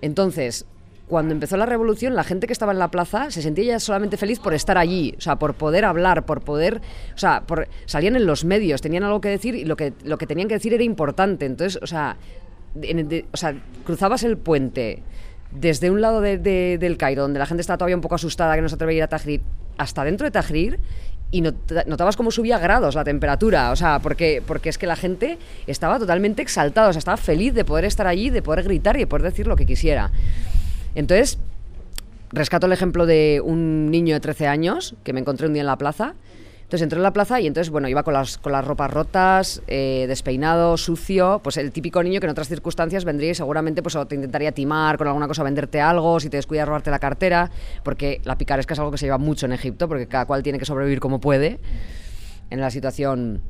Entonces, cuando empezó la revolución, la gente que estaba en la plaza se sentía ya solamente feliz por estar allí, o sea, por poder hablar, por poder, o sea, salían en los medios, tenían algo que decir y lo que, lo que tenían que decir era importante. Entonces, o sea, o sea, cruzabas el puente desde un lado del Cairo, donde la gente estaba todavía un poco asustada que no se atrevía a ir a Tahrir, hasta dentro de Tahrir, y notabas cómo subía grados la temperatura, o sea, porque, porque es que la gente estaba totalmente exaltada, o sea, estaba feliz de poder estar allí, de poder gritar y de poder decir lo que quisiera. Entonces, rescato el ejemplo de un niño de 13 años que me encontré un día en la plaza. Entonces entré en la plaza y entonces, bueno, iba con las, con las ropas rotas, eh, despeinado, sucio, pues el típico niño que en otras circunstancias vendría y seguramente pues, te intentaría timar con alguna cosa, venderte algo, si te descuidas robarte la cartera, porque la picaresca es algo que se lleva mucho en Egipto, porque cada cual tiene que sobrevivir como puede. En la situación,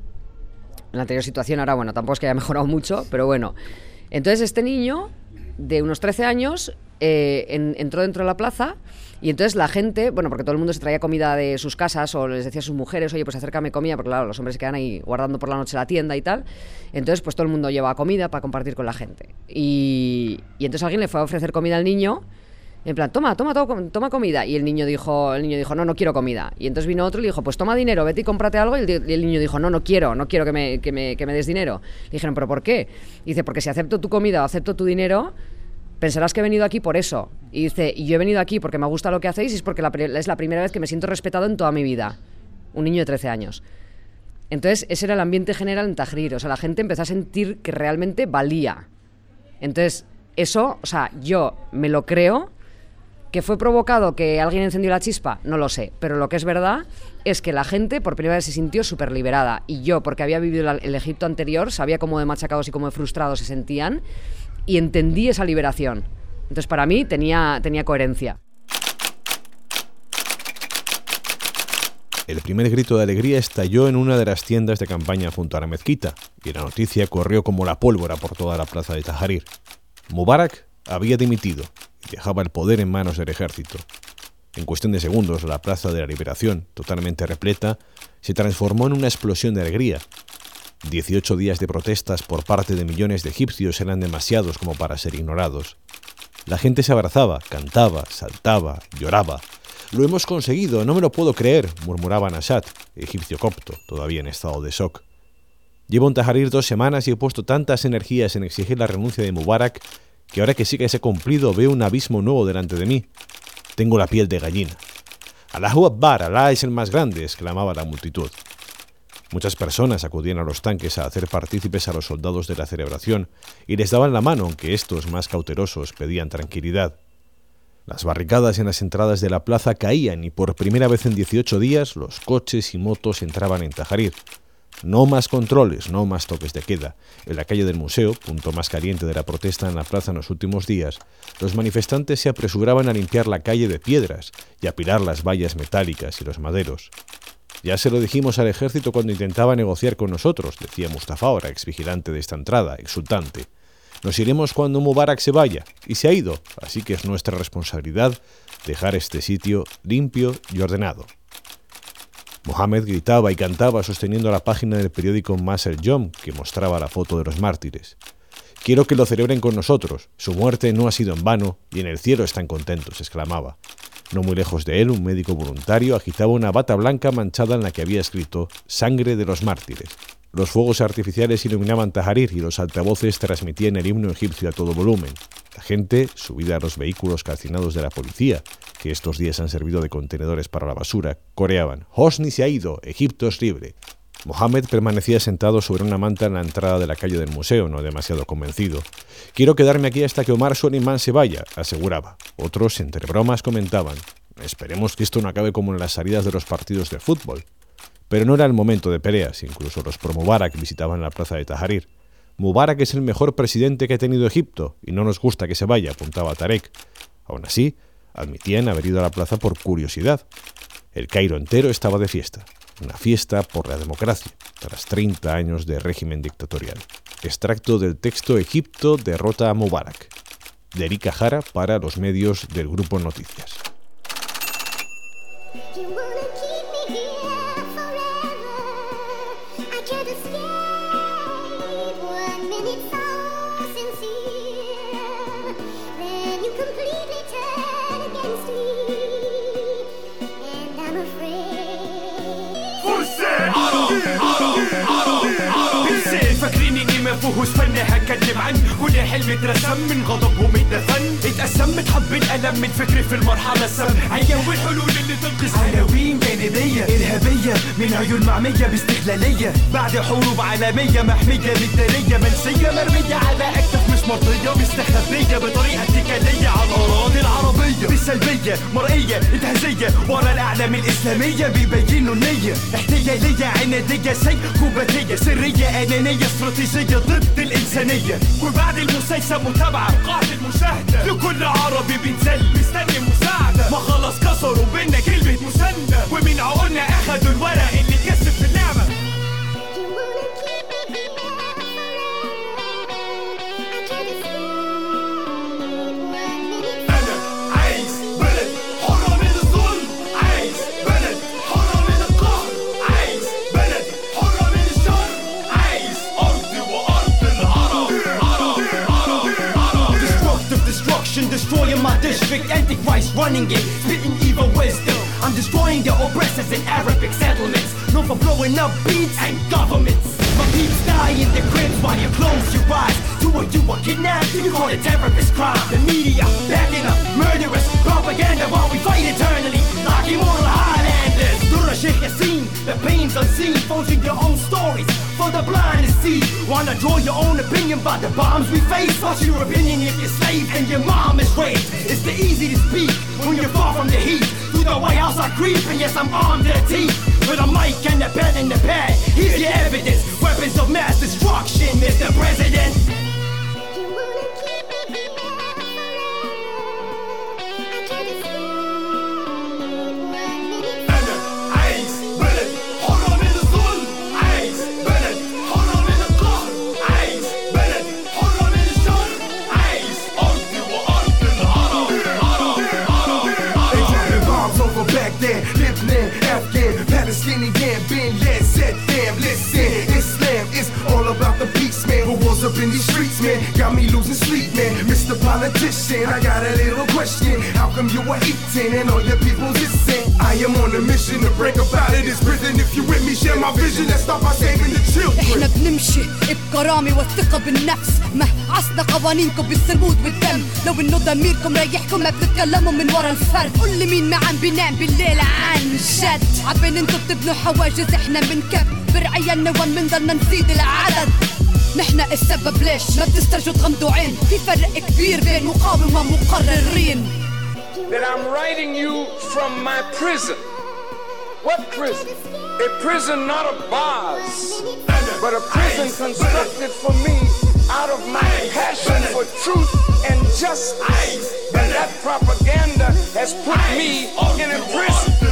en la anterior situación, ahora bueno, tampoco es que haya [laughs] mejorado mucho, pero bueno. Entonces este niño de unos 13 años eh, entró dentro de la plaza y entonces la gente, bueno, porque todo el mundo se traía comida de sus casas o les decía a sus mujeres, oye, pues acércame comida, porque claro, los hombres se quedan ahí guardando por la noche la tienda y tal. Entonces, pues todo el mundo lleva comida para compartir con la gente. Y, y entonces alguien le fue a ofrecer comida al niño. En plan, toma, toma, toma, toma comida. Y el niño dijo, el niño dijo, no, no quiero comida. Y entonces vino otro y le dijo, pues toma dinero, vete y cómprate algo. Y el, niño dijo, no, no quiero, no quiero que me, que me, que me des dinero. Le dijeron, pero ¿por qué? Y dice, porque si acepto tu comida o acepto tu dinero, pensarás que he venido aquí por eso. Y dice, y yo he venido aquí porque me gusta lo que hacéis y es porque es la primera vez que me siento respetado en toda mi vida. Un niño de 13 años. Entonces, ese era el ambiente general en Tahrir. O sea, la gente empezó a sentir que realmente valía. Entonces, eso, o sea, yo me lo creo. ¿Que fue provocado que alguien encendió la chispa? No lo sé. Pero lo que es verdad es que la gente por primera vez se sintió súper liberada. Y yo, porque había vivido el Egipto anterior, sabía cómo de machacados y cómo de frustrados se sentían y entendí esa liberación. Entonces para mí tenía, tenía coherencia. El primer grito de alegría estalló en una de las tiendas de campaña junto a la mezquita, y la noticia corrió como la pólvora por toda la plaza de Tahrir. Mubarak había dimitido dejaba el poder en manos del ejército. En cuestión de segundos, la plaza de la liberación, totalmente repleta, se transformó en una explosión de alegría, 18 días de protestas por parte de millones de egipcios eran demasiados como para ser ignorados. La gente se abrazaba, cantaba, saltaba, lloraba. Lo hemos conseguido, no me lo puedo creer, murmuraba Nashat, egipcio copto, todavía en estado de shock. Llevo en Tajarir dos semanas y he puesto tantas energías en exigir la renuncia de Mubarak que ahora que sí que se ha cumplido veo un abismo nuevo delante de mí. Tengo la piel de gallina. Allahu Akbar, Alá es el más grande, exclamaba la multitud. Muchas personas acudían a los tanques a hacer partícipes a los soldados de la celebración y les daban la mano, aunque estos, más cautelosos, pedían tranquilidad. Las barricadas en las entradas de la plaza caían y por primera vez en 18 días los coches y motos entraban en Tajarir. No más controles, no más toques de queda. En la calle del museo, punto más caliente de la protesta en la plaza en los últimos días, los manifestantes se apresuraban a limpiar la calle de piedras y a pilar las vallas metálicas y los maderos. Ya se lo dijimos al ejército cuando intentaba negociar con nosotros, decía Mustafa, ahora ex vigilante de esta entrada, exultante. Nos iremos cuando Mubarak se vaya, y se ha ido, así que es nuestra responsabilidad dejar este sitio limpio y ordenado. Mohamed gritaba y cantaba sosteniendo la página del periódico Masel Yom que mostraba la foto de los mártires. Quiero que lo celebren con nosotros. Su muerte no ha sido en vano y en el cielo están contentos, exclamaba. No muy lejos de él, un médico voluntario agitaba una bata blanca manchada en la que había escrito Sangre de los mártires. Los fuegos artificiales iluminaban Tajarir y los altavoces transmitían el himno egipcio a todo volumen. La gente, subida a los vehículos calcinados de la policía, que estos días han servido de contenedores para la basura, coreaban Hosni se ha ido, Egipto es libre. Mohamed permanecía sentado sobre una manta en la entrada de la calle del museo, no demasiado convencido. Quiero quedarme aquí hasta que Omar Suleiman se vaya, aseguraba. Otros, entre bromas, comentaban. Esperemos que esto no acabe como en las salidas de los partidos de fútbol. Pero no era el momento de peleas, incluso los pro Mubarak visitaban la plaza de Tajarir. Mubarak es el mejor presidente que ha tenido Egipto, y no nos gusta que se vaya, apuntaba Tarek. Aún así, admitían haber ido a la plaza por curiosidad. El Cairo entero estaba de fiesta una fiesta por la democracia, tras 30 años de régimen dictatorial. Extracto del texto Egipto derrota a Mubarak, de Erika Jara para los medios del Grupo Noticias. غضبه استنى هكلم عن كل حلم اترسم من غضبهم اتدفن اتقسم متحب الالم من فكري في المرحلة السم. عيون والحلول اللي تنقذ عناوين جانبية إرهابية من عيون معمية باستغلاليه بعد حروب عالمية محمية بالداريه منسية مرمية على اكتاف مش مرضية مستخبية بطريقة اتكالية على الأراضي العربية. بالسلبية مرئية إنتهازية. ورا الأعلام الإسلامية بيبينوا النية. احتيالية عنادية سيكوباتية سرية أنانية استراتيجية ضد الإنسانية. وبعد المسلسل متابعة قاعدة المشاهدة. لكل عربي بينزل مستني مساعدة. ما خلاص كسروا بينا كلمة مساندة ومن عقولنا أخدوا الورق اللي district Antichrist running it spitting evil wisdom. I'm destroying the oppressors in Arabic settlements Known for blowing up beats and governments. My peeps die in the cribs while you close your eyes Do what you were kidnapped, you call it terrorist crime. The media backing up murderous propaganda While we fight eternally. Like immortal Dura Sheikh Yassin, the pain's unseen Forging your own stories for the blind to see. Wanna draw your own opinion by the bombs we face. What's your opinion if you're slave and your mom is raped? It's the easy to speak when you're far from the heat. Through the White House I creep and yes I'm armed to the teeth. With a mic and a pen and a pad Here's your evidence. Weapons of mass destruction, Mr. President the peace, man. Who was up in these streets, man? Got me losing sleep, man. Mr. Politician, I got a little question. How come you are eating and all your people's dissing? I am on a mission to break up out of this prison. If you with me, share my vision. Let's start by saving the إحنا children. بنمشي بكرامة والثقة بالنفس ما عصنا قوانينكم بالسمود والدم لو انه ضميركم رايحكم ما بتتكلموا من ورا الفرد قول لي مين ما عم بينام بالليل عن جد عبين أنتوا بتبنوا حواجز إحنا بنكبر عيالنا وين بنضلنا نزيد العدد نحن السبب ليش ما بتسترجوا تغمضوا عين في فرق كبير بين مقاومة ومقررين that I'm writing you from my prison. What prison? A prison not of bars, but a prison constructed for me out of my passion for truth and justice. And that propaganda has put me in a prison.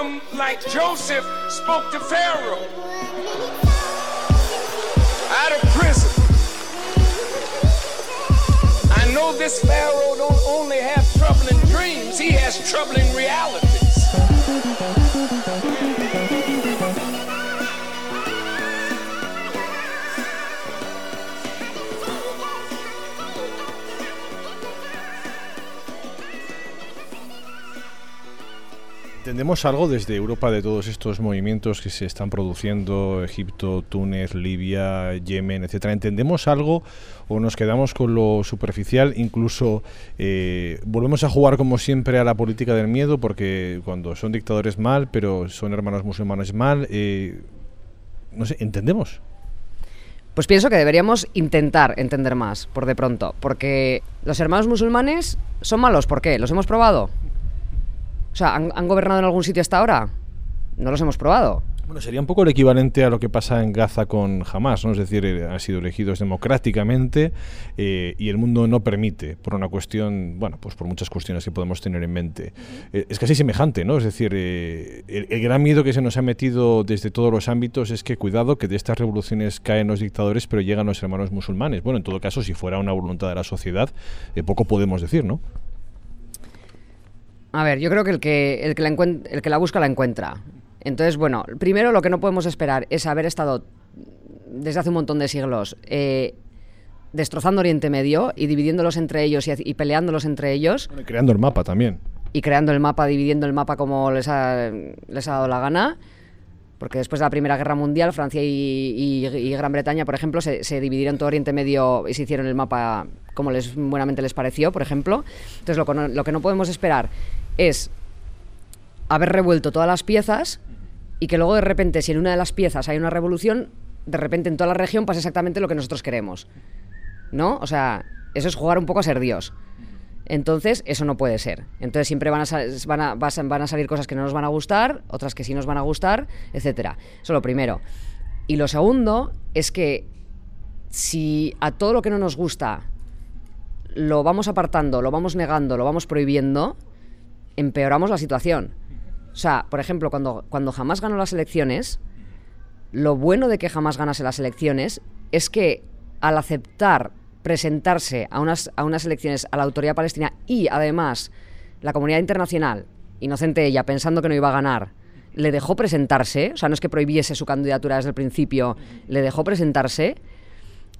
Him like Joseph spoke to Pharaoh out of prison. I know this Pharaoh don't only have troubling dreams, he has troubling realities. ¿Entendemos algo desde Europa de todos estos movimientos que se están produciendo, Egipto, Túnez, Libia, Yemen, etcétera? ¿Entendemos algo o nos quedamos con lo superficial? Incluso eh, volvemos a jugar como siempre a la política del miedo, porque cuando son dictadores mal, pero son hermanos musulmanes mal. eh, no sé, ¿entendemos? Pues pienso que deberíamos intentar entender más, por de pronto. Porque los hermanos musulmanes son malos. ¿Por qué? ¿Los hemos probado? O sea, ¿han, han gobernado en algún sitio hasta ahora? No los hemos probado. Bueno, sería un poco el equivalente a lo que pasa en Gaza con Hamas, ¿no? Es decir, eh, han sido elegidos democráticamente eh, y el mundo no permite, por una cuestión, bueno, pues por muchas cuestiones que podemos tener en mente. Eh, es casi semejante, ¿no? Es decir, eh, el, el gran miedo que se nos ha metido desde todos los ámbitos es que, cuidado, que de estas revoluciones caen los dictadores, pero llegan los hermanos musulmanes. Bueno, en todo caso, si fuera una voluntad de la sociedad, eh, poco podemos decir, ¿no? A ver, yo creo que el que, el que, la, el que la busca la encuentra. Entonces, bueno, primero lo que no podemos esperar es haber estado desde hace un montón de siglos eh, destrozando Oriente Medio y dividiéndolos entre ellos y, y peleándolos entre ellos Bueno, y creando el mapa también. y creando el mapa, dividiendo el mapa como les ha, les ha dado la gana. Porque después de la Primera Guerra Mundial, Francia y, y- y Gran Bretaña, por ejemplo, se, se dividieron todo Oriente Medio y se hicieron el mapa como les buenamente les pareció, por ejemplo. Entonces, lo lo que no podemos esperar es haber revuelto todas las piezas y que luego de repente, si en una de las piezas hay una revolución, de repente en toda la región pasa exactamente lo que nosotros queremos. ¿No? O sea, eso es jugar un poco a ser Dios. Entonces, eso no puede ser. Entonces, siempre van a, van, a, van a salir cosas que no nos van a gustar, otras que sí nos van a gustar, etcétera. Eso lo primero. Y lo segundo es que si a todo lo que no nos gusta lo vamos apartando, lo vamos negando, lo vamos prohibiendo, empeoramos la situación. O sea, por ejemplo, cuando, cuando jamás ganó las elecciones, lo bueno de que jamás ganase las elecciones es que al aceptar presentarse a unas, a unas elecciones a la autoridad palestina y además la comunidad internacional, inocente ella, pensando que no iba a ganar, le dejó presentarse, o sea, no es que prohibiese su candidatura desde el principio, le dejó presentarse,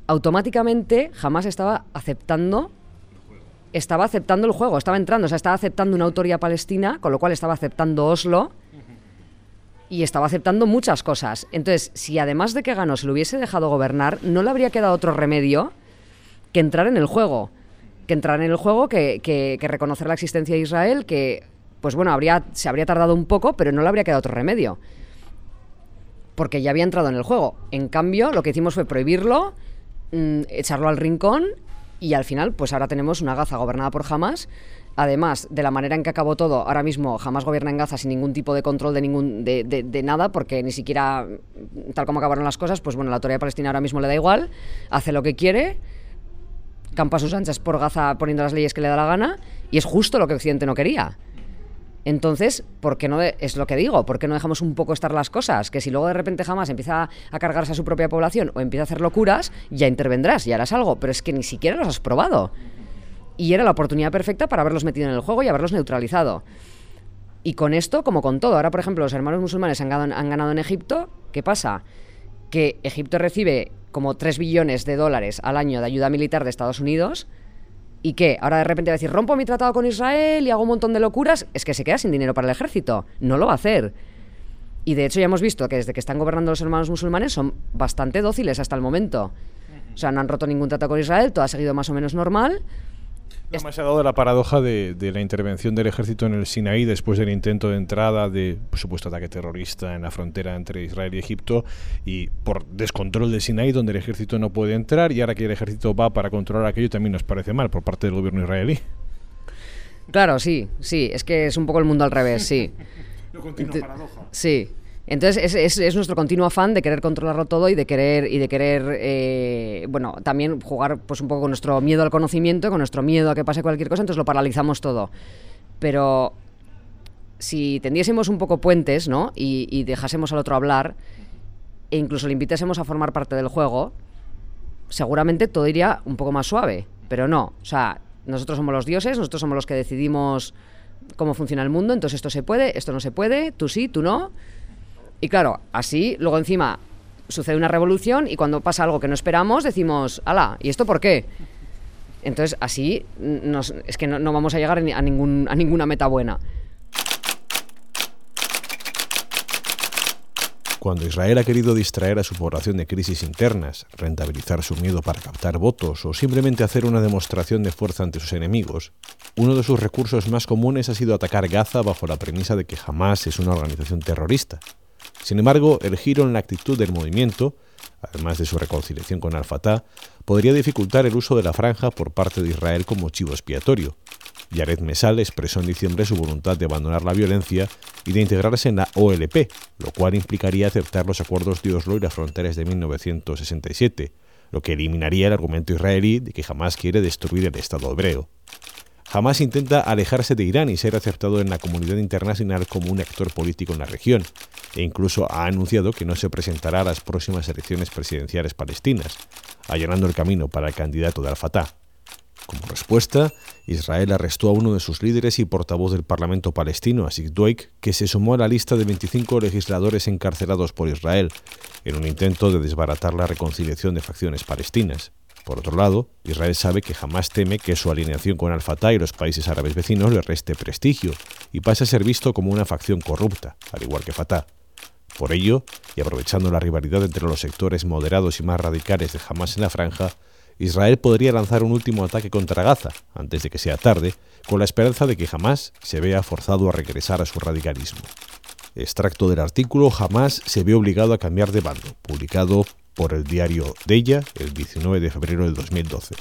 automáticamente jamás estaba aceptando estaba aceptando el juego, estaba entrando, o sea, estaba aceptando una autoría palestina, con lo cual estaba aceptando Oslo y estaba aceptando muchas cosas. Entonces, si además de que ganó se lo hubiese dejado gobernar, no le habría quedado otro remedio que entrar en el juego. Que entrar en el juego, que, que- que reconocer la existencia de Israel, que, pues bueno, habría, se habría tardado un poco, pero no le habría quedado otro remedio. Porque ya había entrado en el juego. En cambio, lo que hicimos fue prohibirlo, mm, echarlo al rincón y al final, pues ahora tenemos una Gaza gobernada por Hamas. Además, de la manera en que acabó todo, ahora mismo Hamas gobierna en Gaza sin ningún tipo de control de, ningún, de, de- nada, porque ni siquiera, tal como acabaron las cosas, pues bueno, la autoridad palestina ahora mismo le da igual, hace lo que quiere, campa a sus anchas por Gaza poniendo las leyes que le da la gana, y es justo lo que Occidente no quería. Entonces, ¿por qué no es lo que digo? ¿Por qué no dejamos un poco estar las cosas? Que si luego de repente jamás empieza a cargarse a su propia población o empieza a hacer locuras, ya intervendrás, ya harás algo, pero es que ni siquiera los has probado. Y era la oportunidad perfecta para haberlos metido en el juego y haberlos neutralizado. Y con esto, como con todo, ahora por ejemplo los hermanos musulmanes han ganado, han ganado en Egipto, ¿qué pasa? Que Egipto recibe como 3 billones de dólares al año de ayuda militar de Estados Unidos ¿Y qué? Ahora de repente va a decir, rompo mi tratado con Israel y hago un montón de locuras. Es que se queda sin dinero para el ejército. No lo va a hacer. Y de hecho ya hemos visto que desde que están gobernando los hermanos musulmanes son bastante dóciles hasta el momento. O sea, no han roto ningún tratado con Israel, todo ha seguido más o menos normal. Además se ha dado la paradoja de, de la intervención del ejército en el Sinaí después del intento de entrada de por supuesto ataque terrorista en la frontera entre Israel y Egipto y por descontrol del Sinaí donde el ejército no puede entrar y ahora que el ejército va para controlar aquello también nos parece mal por parte del gobierno israelí. Claro, sí, sí, es que es un poco el mundo al revés, sí. Ente- Sí. Entonces es, es- es nuestro continuo afán de querer controlarlo todo y de querer y de querer eh, bueno también jugar pues un poco con nuestro miedo al conocimiento, con nuestro miedo a que pase cualquier cosa, entonces lo paralizamos todo. Pero si tendiésemos un poco puentes, ¿no? Y, y dejásemos al otro hablar e incluso le invitásemos a formar parte del juego, seguramente todo iría un poco más suave. Pero no, o sea, nosotros somos los dioses, nosotros somos los que decidimos cómo funciona el mundo, entonces esto se puede, esto no se puede, tú sí, tú no. Y claro, así luego encima sucede una revolución y cuando pasa algo que no esperamos decimos, ala, ¿y esto por qué? Entonces así es que no, vamos a llegar a, a ninguna meta buena. Cuando Israel ha querido distraer a su población de crisis internas, rentabilizar su miedo para captar votos o simplemente hacer una demostración de fuerza ante sus enemigos, uno de sus recursos más comunes ha sido atacar Gaza bajo la premisa de que Hamas es una organización terrorista. Sin embargo, el giro en la actitud del movimiento, además de su reconciliación con Al-Fatah, podría dificultar el uso de la franja por parte de Israel como chivo expiatorio. Yared Mesal expresó en diciembre su voluntad de abandonar la violencia y de integrarse en la OLP, lo cual implicaría aceptar los acuerdos de Oslo y las fronteras de 1967, lo que eliminaría el argumento israelí de que jamás quiere destruir el Estado hebreo. Jamás intenta alejarse de Irán y ser aceptado en la comunidad internacional como un actor político en la región, e incluso ha anunciado que no se presentará a las próximas elecciones presidenciales palestinas, allanando el camino para el candidato de Al-Fatah. Como respuesta, Israel arrestó a uno de sus líderes y portavoz del Parlamento palestino, Asik Dweik, que se sumó a la lista de 25 legisladores encarcelados por Israel, en un intento de desbaratar la reconciliación de facciones palestinas. Por otro lado, Israel sabe que jamás teme que su alineación con Al-Fatah y los países árabes vecinos le reste prestigio y pase a ser visto como una facción corrupta, al igual que Fatah. Por ello, y aprovechando la rivalidad entre los sectores moderados y más radicales de Hamas en la franja, Israel podría lanzar un último ataque contra Gaza, antes de que sea tarde, con la esperanza de que Hamas se vea forzado a regresar a su radicalismo. Extracto del artículo Hamas se ve obligado a cambiar de bando, publicado por el diario Deya el 19 de febrero del 2012.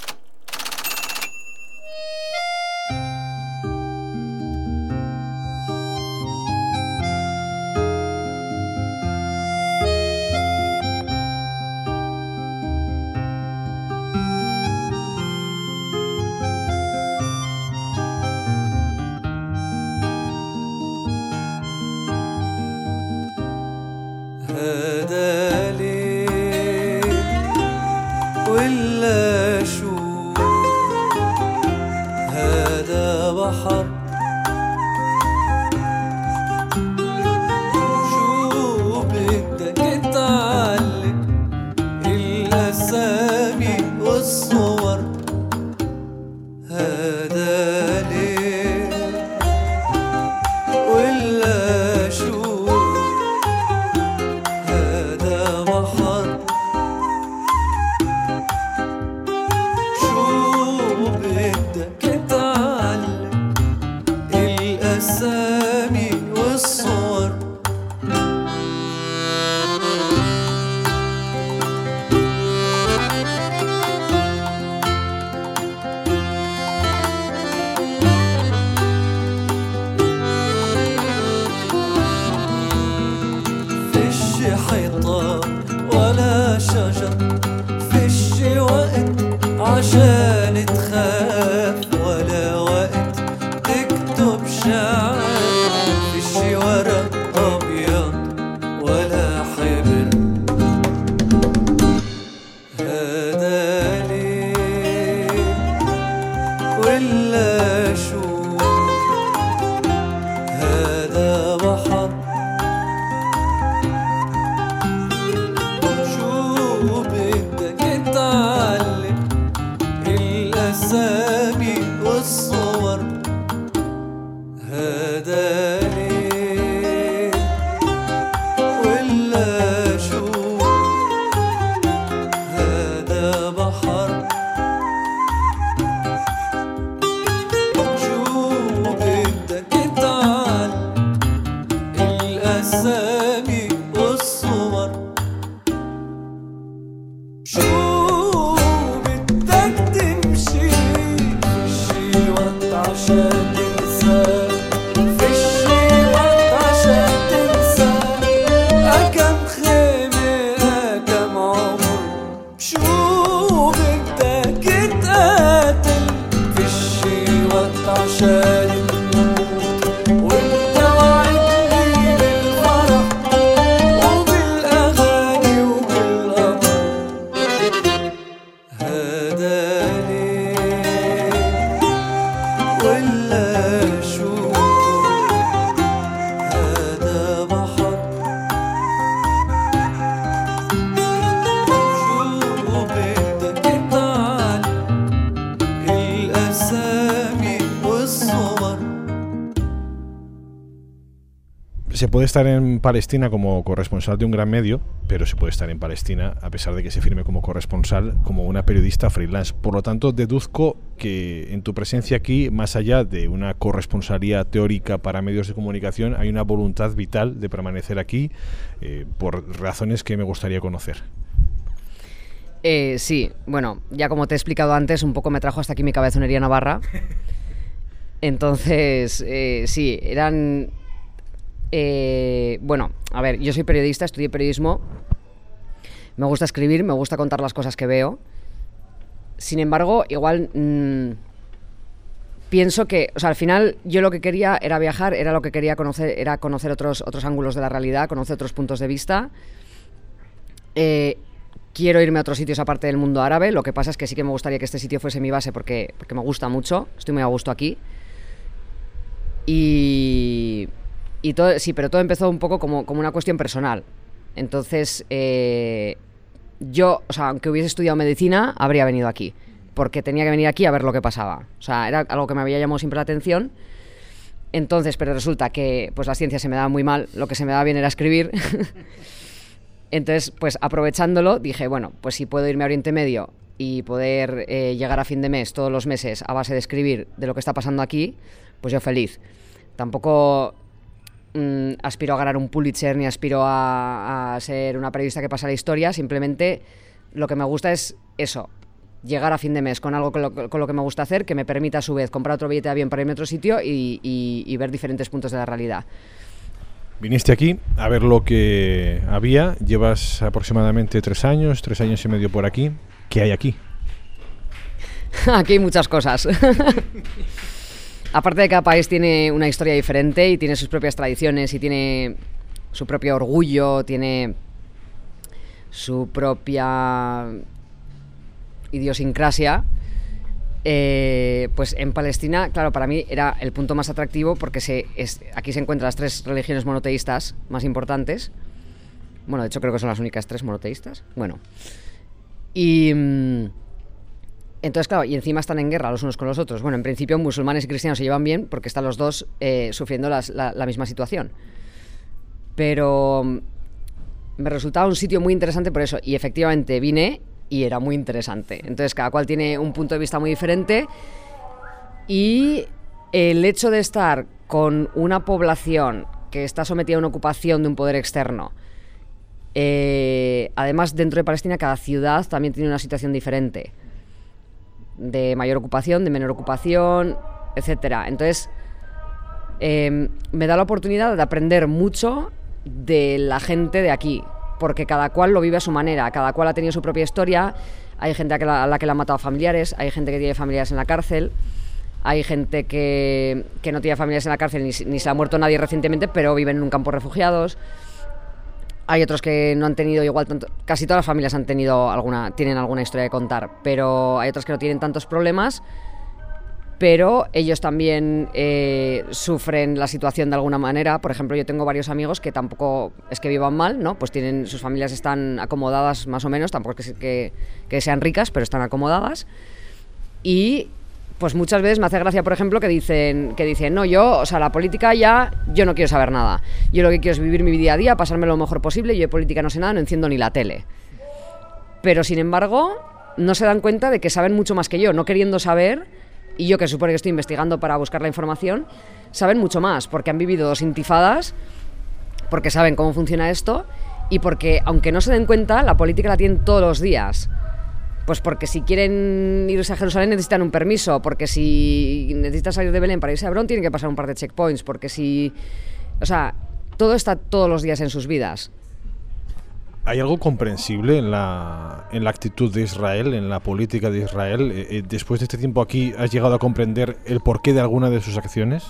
Se puede estar en Palestina como corresponsal de un gran medio, pero se puede estar en Palestina, a pesar de que se firme como corresponsal, como una periodista freelance. Por lo tanto, deduzco que en tu presencia aquí, más allá de una corresponsalía teórica para medios de comunicación, hay una voluntad vital de permanecer aquí eh, por razones que me gustaría conocer. Eh, sí, bueno, ya como te he explicado antes, un poco me trajo hasta aquí mi cabezonería navarra. [laughs] Entonces, eh, sí, eran... eh, bueno, a ver, yo soy periodista, estudié periodismo, me gusta escribir, me gusta contar las cosas que veo. Sin embargo, igual mm, pienso que, o sea, al final yo lo que quería era viajar, era lo que quería conocer, era conocer otros, otros ángulos de la realidad, conocer otros puntos de vista. Eh, quiero irme a otros sitios aparte del mundo árabe, lo que pasa es que sí que me gustaría que este sitio fuese mi base porque, porque me gusta mucho, estoy muy a gusto aquí. Y, y todo, sí, pero todo empezó un poco como, como una cuestión personal. Entonces, eh, yo, o sea, aunque hubiese estudiado medicina, habría venido aquí. Porque tenía que venir aquí a ver lo que pasaba. O sea, era algo que me había llamado siempre la atención. Entonces, pero resulta que pues la ciencia se me daba muy mal, lo que se me daba bien era escribir. [laughs] Entonces, pues aprovechándolo, dije, bueno, pues si puedo irme a Oriente Medio y poder eh, llegar a fin de mes, todos los meses, a base de escribir de lo que está pasando aquí, pues yo feliz. Tampoco mm, aspiro a ganar un Pulitzer ni aspiro a, a ser una periodista que pasa la historia, simplemente lo que me gusta es eso, llegar a fin de mes con algo con lo, con lo que me gusta hacer, que me permita a su vez comprar otro billete de avión para irme a otro sitio y, y- y ver diferentes puntos de la realidad. Viniste aquí a ver lo que había. Llevas aproximadamente tres años, tres años y medio por aquí. ¿Qué hay aquí? [laughs] Aquí hay muchas cosas. [laughs] Aparte de que cada país tiene una historia diferente y tiene sus propias tradiciones y tiene su propio orgullo, tiene su propia idiosincrasia, eh, pues en Palestina, claro, para mí era el punto más atractivo porque se, aquí se encuentran las tres religiones monoteístas más importantes. Bueno, de hecho creo que son las únicas tres monoteístas. Bueno. Y... entonces, claro, y encima están en guerra los unos con los otros. Bueno, en principio musulmanes y cristianos se llevan bien porque están los dos eh, sufriendo la misma situación. Pero mm, me resultaba un sitio muy interesante por eso. Y efectivamente vine y era muy interesante. Entonces, cada cual tiene un punto de vista muy diferente. Y el hecho de estar con una población que está sometida a una ocupación de un poder externo, eh, además dentro de Palestina cada ciudad también tiene una situación diferente de mayor ocupación, de menor ocupación, etcétera. Entonces, eh, me da la oportunidad de aprender mucho de la gente de aquí, porque cada cual lo vive a su manera, cada cual ha tenido su propia historia. Hay gente a, la, la que le han matado familiares, hay gente que tiene familiares en la cárcel, hay gente que, que no tiene familiares en la cárcel ni, ni se ha muerto nadie recientemente, pero viven en un campo refugiados. Hay otros que no han tenido igual tanto. Casi todas las familias han tenido alguna, tienen alguna historia de contar, pero hay otros que no tienen tantos problemas. Pero ellos también eh, sufren la situación de alguna manera. Por ejemplo, yo tengo varios amigos que tampoco es que vivan mal, ¿no? Pues tienen, sus familias están acomodadas más o menos, tampoco es que, que, que sean ricas, pero están acomodadas. Y pues muchas veces me hace gracia, por ejemplo, que dicen, que dicen, no, yo, o sea, la política ya, yo no quiero saber nada. Yo lo que quiero es vivir mi día a día, pasarme lo mejor posible, yo de política no sé nada, no enciendo ni la tele. Pero sin embargo, no se dan cuenta de que saben mucho más que yo, no queriendo saber, y yo que supone que estoy investigando para buscar la información, saben mucho más, porque han vivido dos intifadas, porque saben cómo funciona esto, y porque, aunque no se den cuenta, la política la tienen todos los días. Pues porque si quieren irse a Jerusalén necesitan un permiso, porque si necesitan salir de Belén para irse a Hebrón tienen que pasar un par de checkpoints, porque si... O sea, todo está todos los días en sus vidas. ¿Hay algo comprensible en la, en la actitud de Israel, en la política de Israel? Eh, eh, después de este tiempo aquí, ¿has llegado a comprender el porqué de alguna de sus acciones?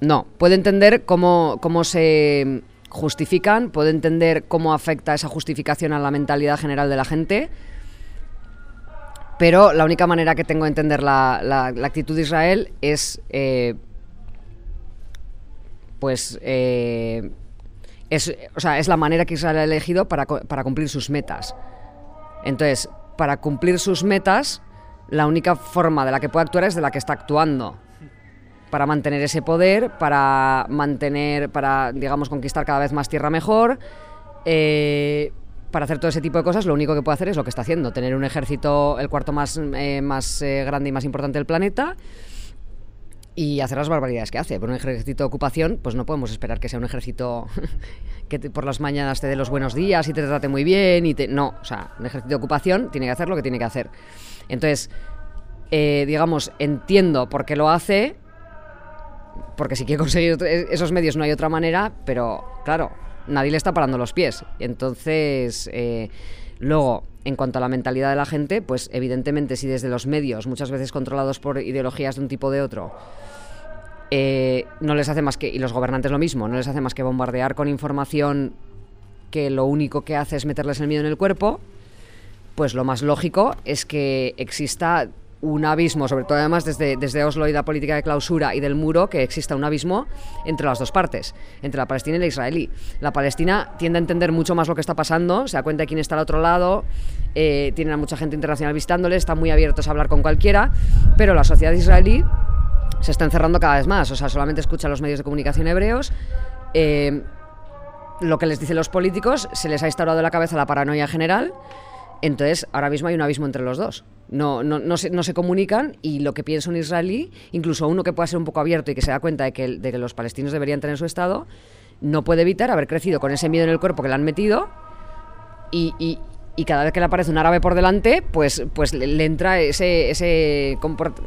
No, puede entender cómo, cómo se justifican, puede entender cómo afecta esa justificación a la mentalidad general de la gente, pero la única manera que tengo de entender la, actitud de Israel es, eh, pues, eh, es, o sea, es la manera que Israel ha elegido para cumplir sus metas. Entonces, para cumplir sus metas, la única forma de la que puede actuar es de la que está actuando para mantener ese poder, para mantener, para, digamos, conquistar cada vez más tierra mejor, eh, para hacer todo ese tipo de cosas, lo único que puede hacer es lo que está haciendo, tener un ejército, el cuarto más, eh, más eh, grande y más importante del planeta, y hacer las barbaridades que hace. Por un ejército de ocupación, pues no podemos esperar que sea un ejército [laughs] que por las mañanas te dé los buenos días y te trate muy bien. y te, No, o sea, un ejército de ocupación tiene que hacer lo que tiene que hacer. Entonces, digamos, entiendo por qué lo hace, porque si quiere conseguir es- esos medios no hay otra manera, pero claro, nadie le está parando los pies. Entonces, eh, luego, en cuanto a la mentalidad de la gente, pues evidentemente si desde los medios, muchas veces controlados por ideologías de un tipo o de otro, eh, no les hace más que, y los gobernantes lo mismo, no les hace más que bombardear con información que lo único que hace es meterles el miedo en el cuerpo, pues lo más lógico es que exista un abismo, sobre todo además desde, desde Oslo y la política de clausura y del muro, que exista un abismo entre las dos partes, entre la palestina y la israelí. La palestina tiende a entender mucho más lo que está pasando, se da cuenta de quién está al otro lado, eh, tienen a mucha gente internacional visitándole, están muy abiertos a hablar con cualquiera, pero la sociedad israelí se está encerrando cada vez más, o sea, solamente escucha los medios de comunicación hebreos. eh, lo que les dicen los políticos, se les ha instaurado en la cabeza la paranoia general, entonces ahora mismo hay un abismo entre los dos. No, no, no, se, no se comunican y lo que piensa un israelí, incluso uno que pueda ser un poco abierto y que se da cuenta de que, los palestinos deberían tener su Estado, no puede evitar haber crecido con ese miedo en el cuerpo que le han metido y, y- y cada vez que le aparece un árabe por delante, pues, pues le, entra ese, ese,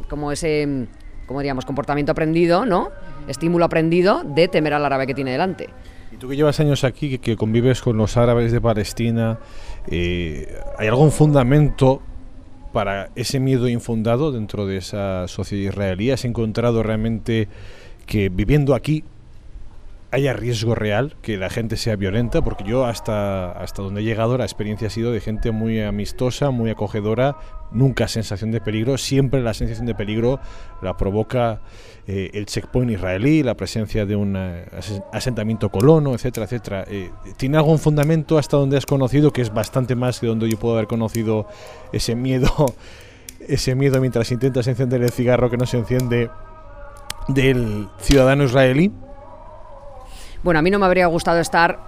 como ese, ¿cómo diríamos? comportamiento aprendido, ¿no? Estímulo aprendido de temer al árabe que tiene delante. Y tú que llevas años aquí, que convives con los árabes de Palestina, eh, ¿hay algún fundamento para ese miedo infundado dentro de esa sociedad israelí? ¿Has encontrado realmente que viviendo aquí haya riesgo real, que la gente sea violenta? Porque yo hasta, hasta donde he llegado la experiencia ha sido de gente muy amistosa, muy acogedora, nunca sensación de peligro, siempre la sensación de peligro la provoca eh, el checkpoint israelí, la presencia de un eh, ase- asentamiento colono, etcétera, etcétera. Eh, ¿Tiene algún fundamento hasta donde has conocido que es bastante más que donde yo puedo haber conocido ese miedo, [laughs] ese miedo mientras intentas encender el cigarro que no se enciende del ciudadano israelí? Bueno, a mí no me habría gustado estar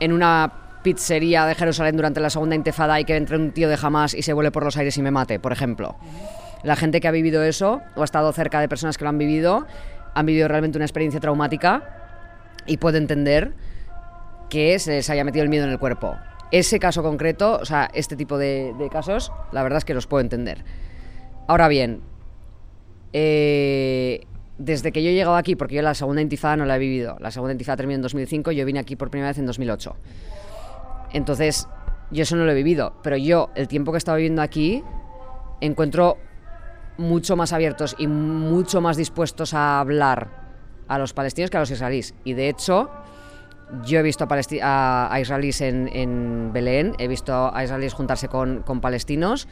en una pizzería de Jerusalén durante la segunda intifada y que entre un tío de Hamas y se vuele por los aires y me mate, por ejemplo. La gente que ha vivido eso o ha estado cerca de personas que lo han vivido han vivido realmente una experiencia traumática y puede entender que se les haya metido el miedo en el cuerpo. Ese caso concreto, o sea, este tipo de, de casos, la verdad es que los puedo entender. Ahora bien, eh, desde que yo he llegado aquí, porque yo la segunda intifada no la he vivido, la segunda intifada terminó en 2005, yo vine aquí por primera vez en 2008. Entonces, yo eso no lo he vivido, pero yo, el tiempo que he estado viviendo aquí, encuentro mucho más abiertos y mucho más dispuestos a hablar a los palestinos que a los israelíes. Y de hecho, yo he visto a, a- a israelíes en, en Belén, he visto a israelíes juntarse con, con palestinos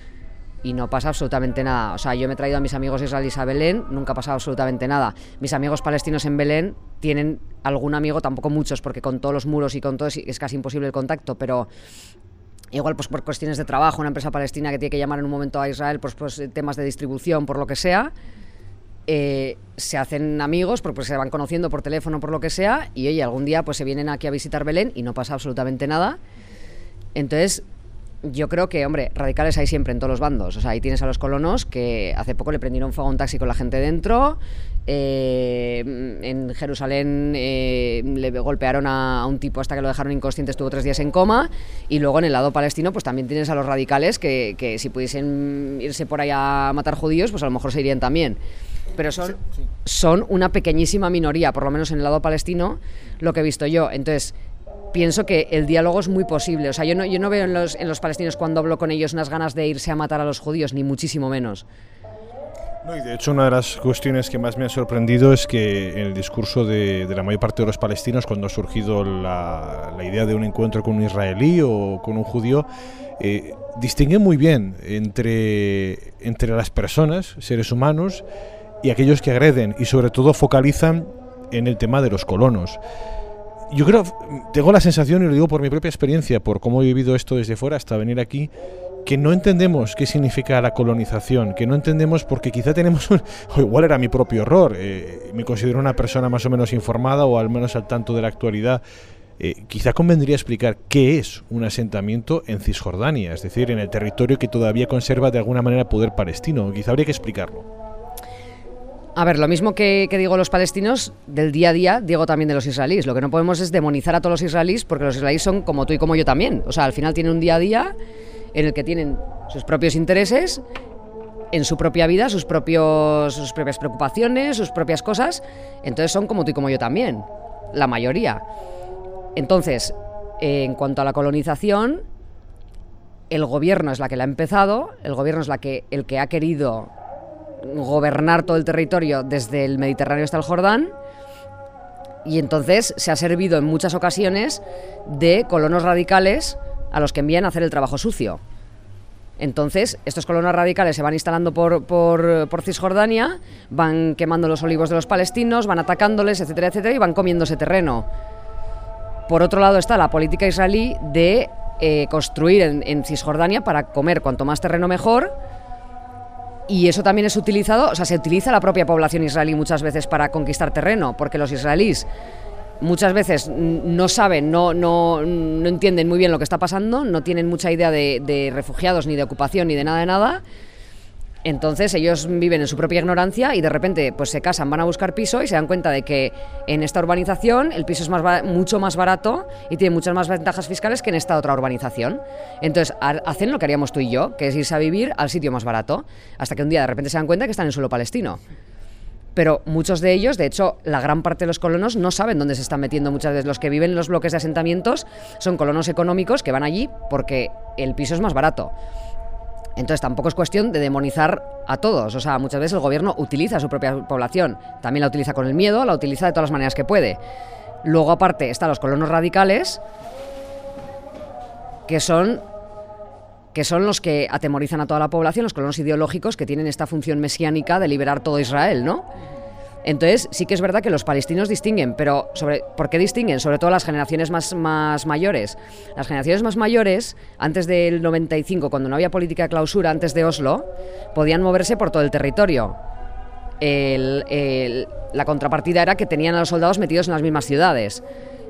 y no pasa absolutamente nada. O sea, yo me he traído a mis amigos israelíes a Belén, nunca ha pasado absolutamente nada. Mis amigos palestinos en Belén tienen algún amigo, tampoco muchos, porque con todos los muros y con todo es, casi imposible el contacto, pero igual pues por cuestiones de trabajo, una empresa palestina que tiene que llamar en un momento a Israel, pues, pues eh, temas de distribución, por lo que sea, eh, se hacen amigos porque se van conociendo por teléfono, por lo que sea, y oye, algún día pues se vienen aquí a visitar Belén y no pasa absolutamente nada. Entonces, yo creo que, hombre, radicales hay siempre en todos los bandos. O sea, ahí tienes a los colonos que hace poco le prendieron fuego a un taxi con la gente dentro. eh, en Jerusalén eh, le golpearon a, a un tipo hasta que lo dejaron inconsciente, estuvo tres días en coma. Y luego en el lado palestino, pues también tienes a los radicales que, que si pudiesen irse por ahí a matar judíos, pues a lo mejor se irían también. Pero son, son una pequeñísima minoría, por lo menos en el lado palestino, lo que he visto yo. Entonces, pienso que el diálogo es muy posible. O sea, yo no, yo no veo en los, en los palestinos cuando hablo con ellos unas ganas de irse a matar a los judíos, ni muchísimo menos. No, y de hecho, una de las cuestiones que más me ha sorprendido es que en el discurso de, de la mayor parte de los palestinos, cuando ha surgido la, la idea de un encuentro con un israelí o con un judío, eh, distingue muy bien entre, entre las personas, seres humanos, y aquellos que agreden, y sobre todo focalizan en el tema de los colonos. Yo creo, tengo la sensación, y lo digo por mi propia experiencia, por cómo he vivido esto desde fuera hasta venir aquí, que no entendemos qué significa la colonización, que no entendemos porque quizá tenemos, un- [laughs] o igual era mi propio error, eh, me considero una persona más o menos informada o al menos al tanto de la actualidad. Eh, quizá convendría explicar qué es un asentamiento en Cisjordania, es decir, en el territorio que todavía conserva de alguna manera poder palestino. Quizá habría que explicarlo. A ver, lo mismo que, que digo los palestinos, del día a día, digo también de los israelíes. Lo que no podemos es demonizar a todos los israelíes porque los israelíes son como tú y como yo también. O sea, al final tienen un día a día en el que tienen sus propios intereses en su propia vida, sus, propios, sus propias preocupaciones, sus propias cosas. Entonces son como tú y como yo también, la mayoría. Entonces, en cuanto a la colonización, el gobierno es la que la ha empezado, el gobierno es la que, el que ha querido gobernar todo el territorio desde el Mediterráneo hasta el Jordán. Y entonces se ha servido en muchas ocasiones de colonos radicales a los que envían a hacer el trabajo sucio. Entonces, estos colonos radicales se van instalando por, por, por Cisjordania, van quemando los olivos de los palestinos, van atacándoles, etcétera, etcétera, y van comiendo ese terreno. Por otro lado está la política israelí de eh, construir en, en Cisjordania para comer cuanto más terreno mejor. Y eso también es utilizado, o sea, se utiliza la propia población israelí muchas veces para conquistar terreno, porque los israelíes muchas veces no saben, no, no, no entienden muy bien lo que está pasando, no tienen mucha idea de, de refugiados, ni de ocupación, ni de nada de nada. Entonces ellos viven en su propia ignorancia y de repente pues se casan, van a buscar piso y se dan cuenta de que en esta urbanización el piso es mucho más barato y tiene muchas más ventajas fiscales que en esta otra urbanización. Entonces ha- hacen lo que haríamos tú y yo, que es irse a vivir al sitio más barato, hasta que un día de repente se dan cuenta que están en suelo palestino. Pero muchos de ellos, de hecho, la gran parte de los colonos no saben dónde se están metiendo. Muchas veces los que viven en los bloques de asentamientos son colonos económicos que van allí porque el piso es más barato. Entonces tampoco es cuestión de demonizar a todos. O sea, muchas veces el gobierno utiliza a su propia población. También la utiliza con el miedo, la utiliza de todas las maneras que puede. Luego, aparte, están los colonos radicales, que son que son los que atemorizan a toda la población, los colonos ideológicos que tienen esta función mesiánica de liberar todo Israel, ¿no? Entonces, sí que es verdad que los palestinos distinguen, pero ¿por qué distinguen? Sobre todo las generaciones más, mayores. Las generaciones más mayores, antes del 95, cuando no había política de clausura, antes de Oslo, podían moverse por todo el territorio. La contrapartida era que tenían a los soldados metidos en las mismas ciudades.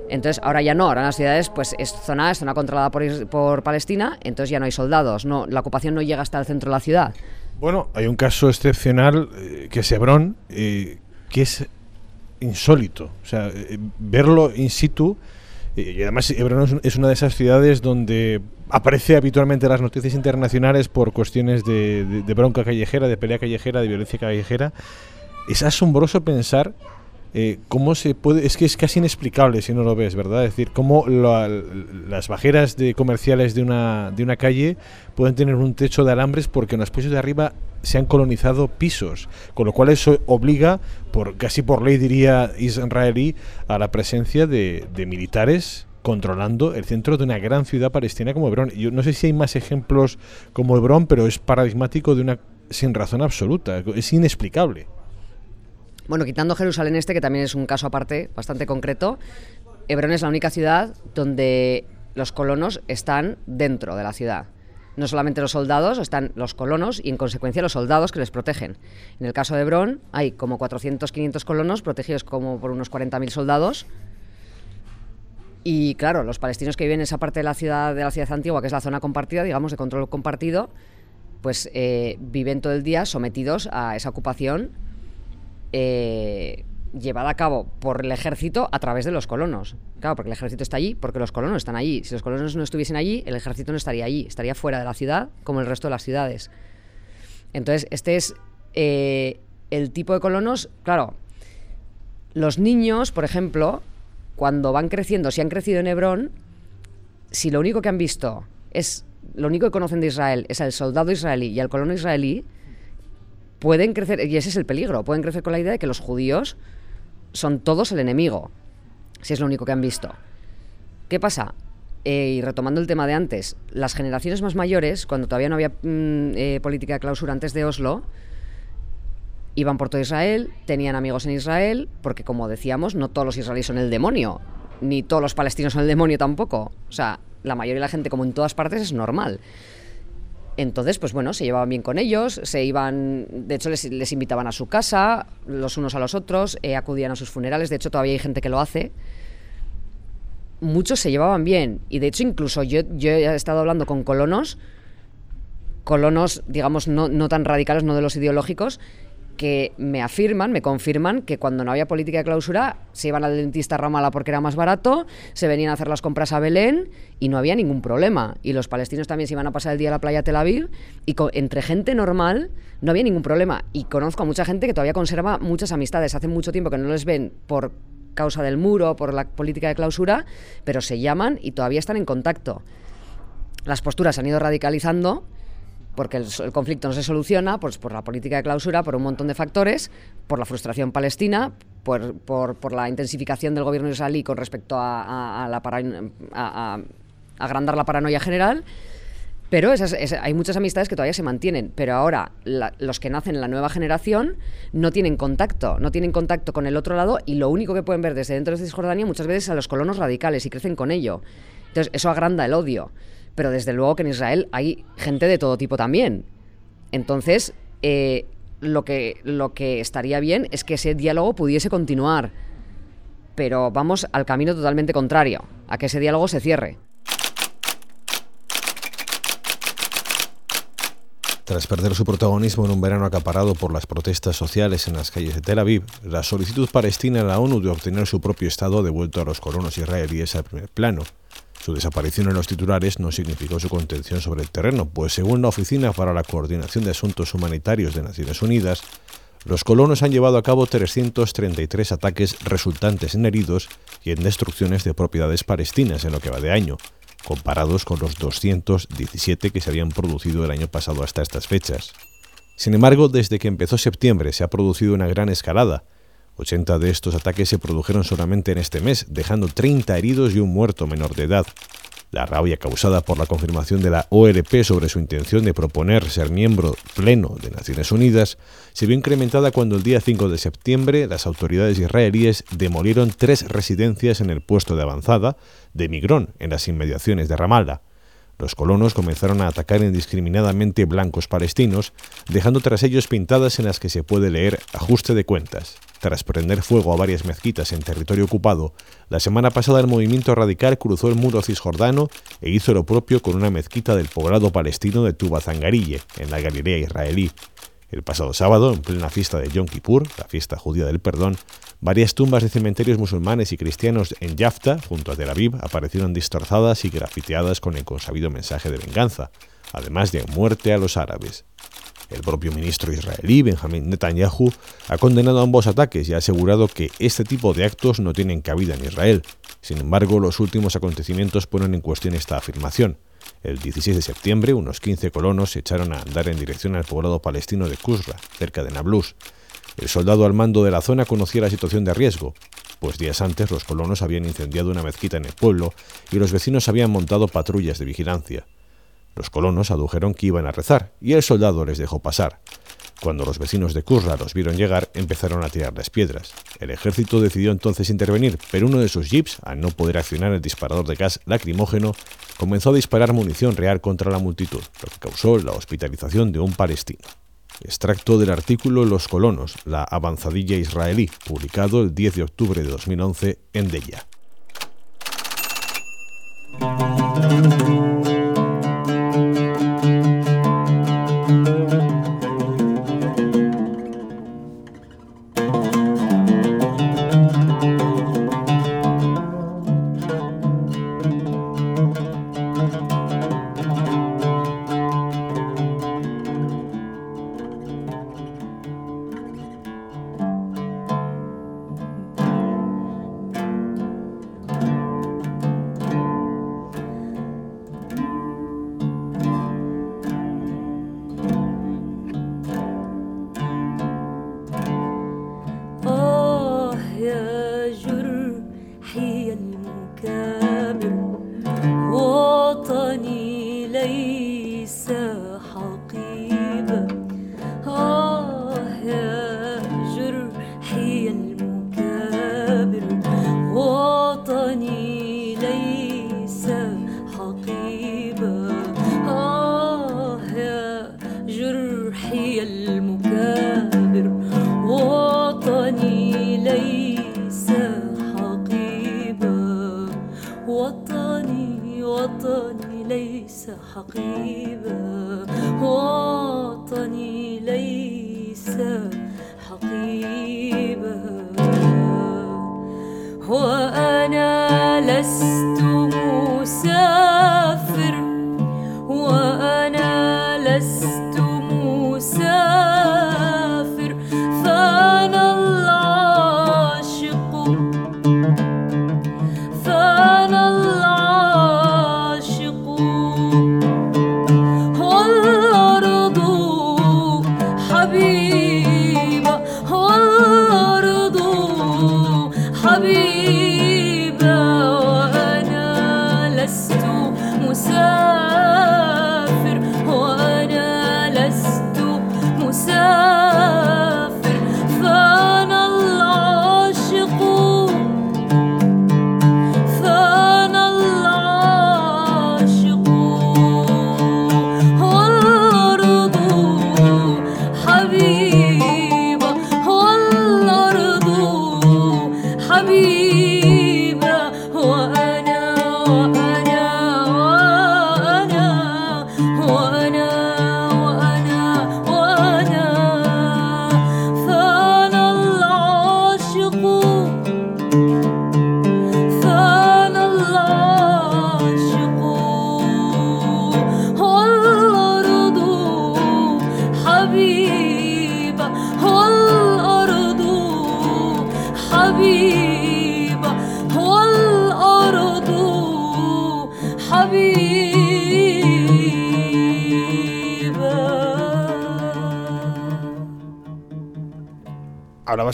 Entonces, ahora ya no, ahora en las ciudades pues es zona, es zona controlada por, por Palestina, entonces ya no hay soldados, no, la ocupación no llega hasta el centro de la ciudad. Bueno, hay un caso excepcional eh, que es Hebrón, que es insólito. O sea, eh, verlo in situ. eh, y además, Hebrón es, un- es una de esas ciudades donde aparece habitualmente en las noticias internacionales por cuestiones de- de bronca callejera, de pelea callejera, de violencia callejera. Es asombroso pensar eh, cómo se puede. Es que es casi inexplicable si no lo ves, ¿verdad? Es decir, cómo la- las bajeras de comerciales de una, de una calle pueden tener un techo de alambres porque en los pisos de arriba se han colonizado pisos, con lo cual eso obliga, por casi por ley diría israelí, a la presencia de, de militares controlando el centro de una gran ciudad palestina como Hebrón. Yo no sé si hay más ejemplos como Hebrón, pero es paradigmático de una sin razón absoluta, es inexplicable. Bueno, quitando Jerusalén este, que también es un caso aparte, bastante concreto, Hebrón es la única ciudad donde los colonos están dentro de la ciudad. No solamente los soldados, están los colonos y en consecuencia los soldados que les protegen. En el caso de Hebrón hay como 400, 500 colonos protegidos como por unos 40.000 soldados. Y claro, los palestinos que viven en esa parte de la ciudad de la ciudad antigua, que es la zona compartida, digamos, de control compartido, pues eh, viven todo el día sometidos a esa ocupación eh, llevada a cabo por el ejército a través de los colonos. Claro, porque el ejército está allí, porque los colonos están allí. Si los colonos no estuviesen allí, el ejército no estaría allí, estaría fuera de la ciudad, como el resto de las ciudades. Entonces, este es eh, el tipo de colonos, claro, los niños, por ejemplo, cuando van creciendo, si han crecido en Hebrón, si lo único que han visto es, lo único que conocen de Israel es al soldado israelí y al colono israelí, pueden crecer, y ese es el peligro, pueden crecer con la idea de que los judíos son todos el enemigo, si es lo único que han visto. ¿Qué pasa? Eh, y retomando el tema de antes, las generaciones más mayores, cuando todavía no había mm, eh, política de clausura antes de Oslo, iban por todo Israel, tenían amigos en Israel, porque como decíamos, no todos los israelíes son el demonio, ni todos los palestinos son el demonio tampoco. O sea, la mayoría de la gente, como en todas partes, es normal. Entonces, pues bueno, se llevaban bien con ellos, se iban, de hecho les, les invitaban a su casa, los unos a los otros, eh, acudían a sus funerales, de hecho todavía hay gente que lo hace. Muchos se llevaban bien y de hecho incluso yo, yo he estado hablando con colonos, colonos digamos no, no tan radicales, no de los ideológicos, que me afirman, me confirman que cuando no había política de clausura se iban al dentista a Ramala porque era más barato, se venían a hacer las compras a Belén y no había ningún problema. Y los palestinos también se iban a pasar el día a la playa Tel Aviv y entre gente normal no había ningún problema. Y conozco a mucha gente que todavía conserva muchas amistades. Hace mucho tiempo que no les ven por causa del muro, por la política de clausura, pero se llaman y todavía están en contacto. Las posturas se han ido radicalizando porque el, conflicto no se soluciona pues, por la política de clausura, por un montón de factores, por la frustración palestina, por, por- por la intensificación del gobierno israelí con respecto a, la para- a- agrandar la paranoia general. Pero esas- esa- hay muchas amistades que todavía se mantienen, pero ahora los que nacen en la nueva generación no tienen contacto, no tienen contacto con el otro lado y lo único que pueden ver desde dentro de Cisjordania muchas veces es a los colonos radicales y crecen con ello. Entonces eso agranda el odio, pero desde luego que en Israel hay gente de todo tipo también. Entonces eh, lo, que, lo que estaría bien es que ese diálogo pudiese continuar, pero vamos al camino totalmente contrario, a que ese diálogo se cierre. Tras perder su protagonismo en un verano acaparado por las protestas sociales en las calles de Tel Aviv, la solicitud palestina a la ONU de obtener su propio Estado devuelto a los colonos israelíes al primer plano. Su desaparición en los titulares no significó su contención sobre el terreno, pues según la Oficina para la Coordinación de Asuntos Humanitarios de Naciones Unidas, los colonos han llevado a cabo 333 ataques resultantes en heridos y en destrucciones de propiedades palestinas en lo que va de año, comparados con los 217 que se habían producido el año pasado hasta estas fechas. Sin embargo, desde que empezó septiembre se ha producido una gran escalada. 80 de estos ataques se produjeron solamente en este mes, dejando 30 heridos y un muerto menor de edad. La rabia causada por la confirmación de la OLP sobre su intención de proponer ser miembro pleno de Naciones Unidas se vio incrementada cuando el día 5 de septiembre las autoridades israelíes demolieron tres residencias en el puesto de avanzada de Migrón, en las inmediaciones de Ramallah. Los colonos comenzaron a atacar indiscriminadamente blancos palestinos, dejando tras ellos pintadas en las que se puede leer ajuste de cuentas. Tras prender fuego a varias mezquitas en territorio ocupado, la semana pasada el movimiento radical cruzó el muro cisjordano e hizo lo propio con una mezquita del poblado palestino de Tuba Zangarille, en la Galilea israelí. El pasado sábado, en plena fiesta de Yom Kippur, la fiesta judía del perdón, varias tumbas de cementerios musulmanes y cristianos en Yafta, junto a Tel Aviv, aparecieron distorzadas y grafiteadas con el consabido mensaje de venganza, además de muerte a los árabes. El propio ministro israelí, Benjamin Netanyahu, ha condenado ambos ataques y ha asegurado que este tipo de actos no tienen cabida en Israel. Sin embargo, los últimos acontecimientos ponen en cuestión esta afirmación. El 16 de septiembre, unos 15 colonos se echaron a andar en dirección al poblado palestino de Kusra, cerca de Nablus. El soldado al mando de la zona conocía la situación de riesgo, pues días antes los colonos habían incendiado una mezquita en el pueblo y los vecinos habían montado patrullas de vigilancia. Los colonos adujeron que iban a rezar y el soldado les dejó pasar. Cuando los vecinos de Kurra los vieron llegar, empezaron a tirar las piedras. El ejército decidió entonces intervenir, pero uno de sus jeeps, al no poder accionar el disparador de gas lacrimógeno, comenzó a disparar munición real contra la multitud, lo que causó la hospitalización de un palestino. Extracto del artículo Los colonos, la avanzadilla israelí, publicado el 10 de octubre de 2011 en Deya.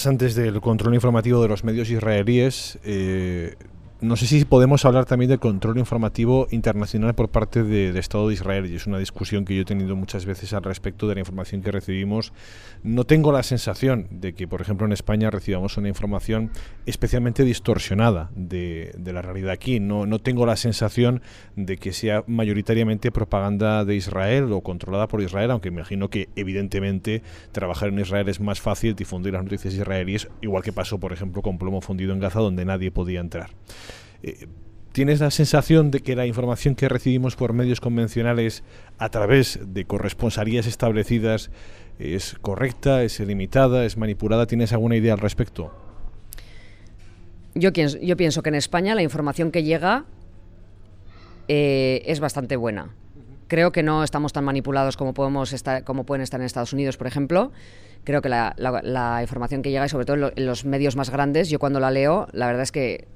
Antes del control informativo de los medios israelíes. eh, no sé si podemos hablar también del control informativo internacional por parte de- del Estado de Israel. Y es una discusión que yo he tenido muchas veces al respecto de la información que recibimos. No tengo la sensación de que, por ejemplo, en España recibamos una información especialmente distorsionada de, de la realidad aquí. No, no tengo la sensación de que sea mayoritariamente propaganda de Israel o controlada por Israel, aunque imagino que evidentemente trabajar en Israel es más fácil difundir las noticias israelíes, igual que pasó, por ejemplo, con plomo fundido en Gaza, donde nadie podía entrar. Eh, ¿Tienes la sensación de que la información que recibimos por medios convencionales a través de corresponsalías establecidas es correcta, es limitada, es manipulada? ¿Tienes alguna idea al respecto? Yo, pienso- que en España la información que llega eh, es bastante buena. Creo que no estamos tan manipulados como, podemos estar, como pueden estar en Estados Unidos, por ejemplo. Creo que la, información que llega, y sobre todo en los medios más grandes, yo cuando la leo, la verdad es que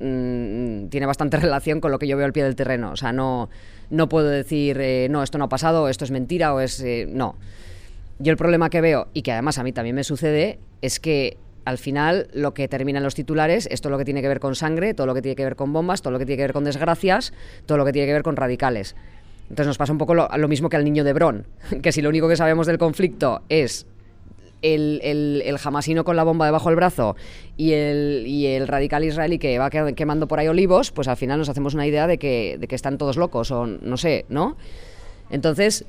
mm, tiene bastante [laughs] relación con lo que yo veo al pie del terreno. O sea, no, no puedo decir, eh, no, esto no ha pasado, esto es mentira, o es... eh, no. Yo el problema que veo, y que además a mí también me sucede, es que al final lo que termina en los titulares es todo lo que tiene que ver con sangre, todo lo que tiene que ver con bombas, todo lo que tiene que ver con desgracias, todo lo que tiene que ver con radicales. Entonces nos pasa un poco lo, lo mismo que al niño de Bron, [laughs] que si lo único que sabemos del conflicto es el, el, el hamasino con la bomba debajo del brazo y el, y el radical israelí que va que- quemando por ahí olivos, pues al final nos hacemos una idea de que, de que están todos locos o no sé, ¿no? Entonces,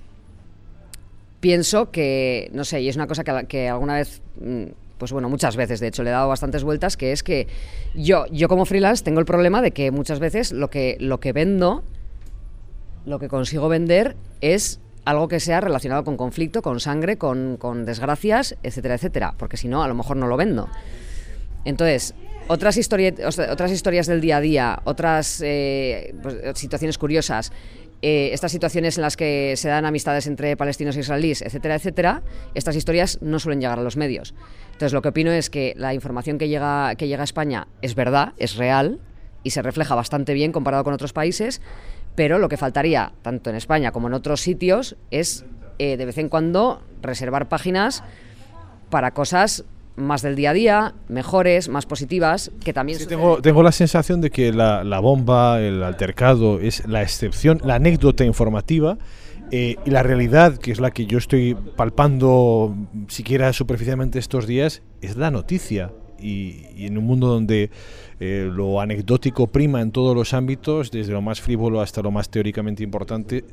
pienso que, no sé, y es una cosa que, que alguna vez, mm, pues bueno, muchas veces de hecho le he dado bastantes vueltas, que es que yo, yo como freelance tengo el problema de que muchas veces lo que, lo que vendo, lo que consigo vender es algo que sea relacionado con conflicto, con sangre, con, con desgracias, etcétera, etcétera, porque si no, a lo mejor no lo vendo. Entonces, otras, otras historias del día a día, otras eh, pues, situaciones curiosas, eh, estas situaciones en las que se dan amistades entre palestinos e israelíes, etcétera, etcétera, estas historias no suelen llegar a los medios. Entonces, lo que opino es que la información que llega, que llega a España es verdad, es real y se refleja bastante bien comparado con otros países, pero lo que faltaría, tanto en España como en otros sitios, es eh, de vez en cuando reservar páginas para cosas más del día a día, mejores, más positivas, que también suceden. Tengo, tengo la sensación de que la, la bomba, el altercado, es la excepción, la anécdota informativa. eh, y la realidad, que es la que yo estoy palpando siquiera superficialmente estos días, es la noticia. Y, y en un mundo donde eh, lo anecdótico prima en todos los ámbitos, desde lo más frívolo hasta lo más teóricamente importante,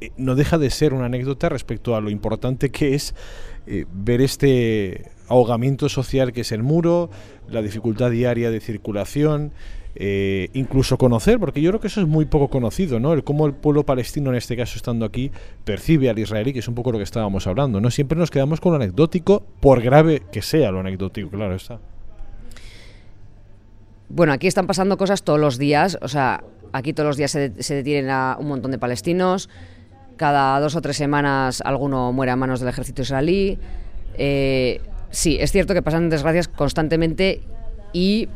eh, no deja de ser una anécdota respecto a lo importante que es eh, ver este ahogamiento social que es el muro, la dificultad diaria de circulación, eh, incluso conocer, porque yo creo que eso es muy poco conocido, ¿no? El cómo el pueblo palestino, en este caso estando aquí, percibe al israelí, que es un poco lo que estábamos hablando, ¿no? Siempre nos quedamos con lo anecdótico, por grave que sea lo anecdótico, claro está. Bueno, aquí están pasando cosas todos los días, o sea, aquí todos los días se, detienen a un montón de palestinos, cada dos o tres semanas alguno muere a manos del ejército israelí. Eh, sí, es cierto que pasan desgracias constantemente y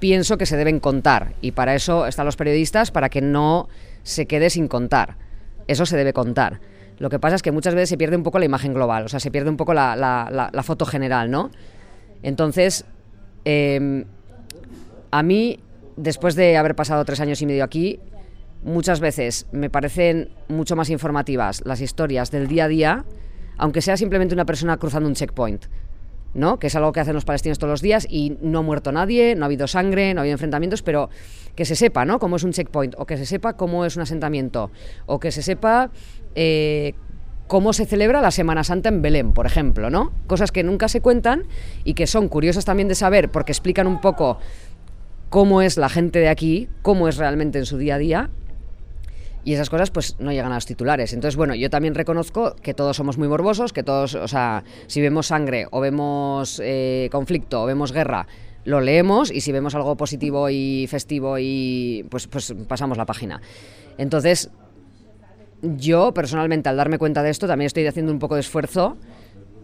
pienso que se deben contar. Y para eso están los periodistas, para que no se quede sin contar. Eso se debe contar. Lo que pasa es que muchas veces se pierde un poco la imagen global, o sea, se pierde un poco la foto general, ¿no? Entonces, em, a mí, después de haber pasado tres años y medio aquí, muchas veces me parecen mucho más informativas las historias del día a día, aunque sea simplemente una persona cruzando un checkpoint, ¿no? Que es algo que hacen los palestinos todos los días y no ha muerto nadie, no ha habido sangre, no ha habido enfrentamientos, pero que se sepa, ¿no? Cómo es un checkpoint, o que se sepa cómo es un asentamiento, o que se sepa eh, cómo se celebra la Semana Santa en Belén, por ejemplo, ¿no? Cosas que nunca se cuentan y que son curiosas también de saber porque explican un poco cómo es la gente de aquí, cómo es realmente en su día a día. Y esas cosas pues no llegan a los titulares. Entonces, bueno, yo también reconozco que todos somos muy morbosos, que todos, o sea, si vemos sangre o vemos eh, conflicto o vemos guerra, lo leemos y si vemos algo positivo y festivo y pues, pues pasamos la página. Entonces, yo personalmente al darme cuenta de esto también estoy haciendo un poco de esfuerzo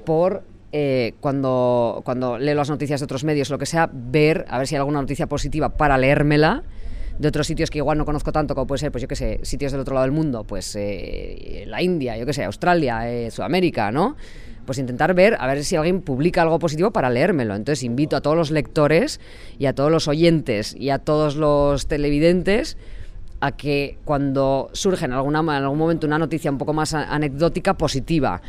por eh, cuando, cuando leo las noticias de otros medios, lo que sea, ver a ver si hay alguna noticia positiva para leérmela de otros sitios que igual no conozco tanto, como puede ser, pues yo qué sé, sitios del otro lado del mundo, pues eh, la India, yo qué sé, Australia, eh, Sudamérica, ¿no? Pues intentar ver, a ver si alguien publica algo positivo para leérmelo. Entonces invito a todos los lectores y a todos los oyentes y a todos los televidentes a que cuando surge en, alguna, en algún momento una noticia un poco más anecdótica, positiva,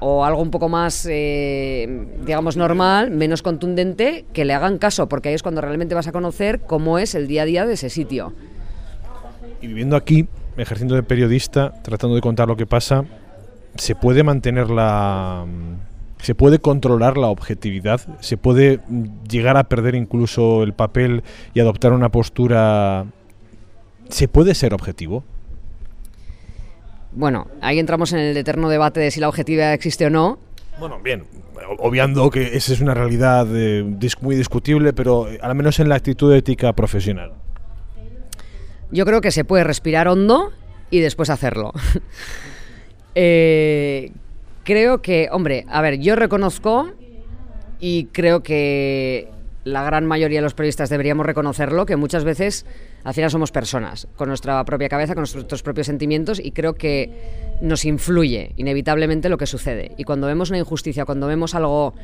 o algo un poco más, eh, digamos, normal, menos contundente, que le hagan caso, porque ahí es cuando realmente vas a conocer cómo es el día a día de ese sitio. Y viviendo aquí, ejerciendo de periodista, tratando de contar lo que pasa, ¿se puede mantener la... ¿Se puede controlar la objetividad? ¿Se puede mm, llegar a perder incluso el papel y adoptar una postura... ¿Se puede ser objetivo? Bueno, ahí entramos en el eterno debate de si la objetividad existe o no. Bueno, bien, obviando que esa es una realidad eh, muy discutible, pero eh, al menos en la actitud ética profesional. Yo creo que se puede respirar hondo y después hacerlo. [laughs] Eh, creo que, hombre, a ver, yo reconozco y creo que la gran mayoría de los periodistas deberíamos reconocerlo, que muchas veces al final somos personas, con nuestra propia cabeza, con nuestros propios sentimientos y creo que nos influye inevitablemente lo que sucede. Y cuando vemos una injusticia, cuando vemos algo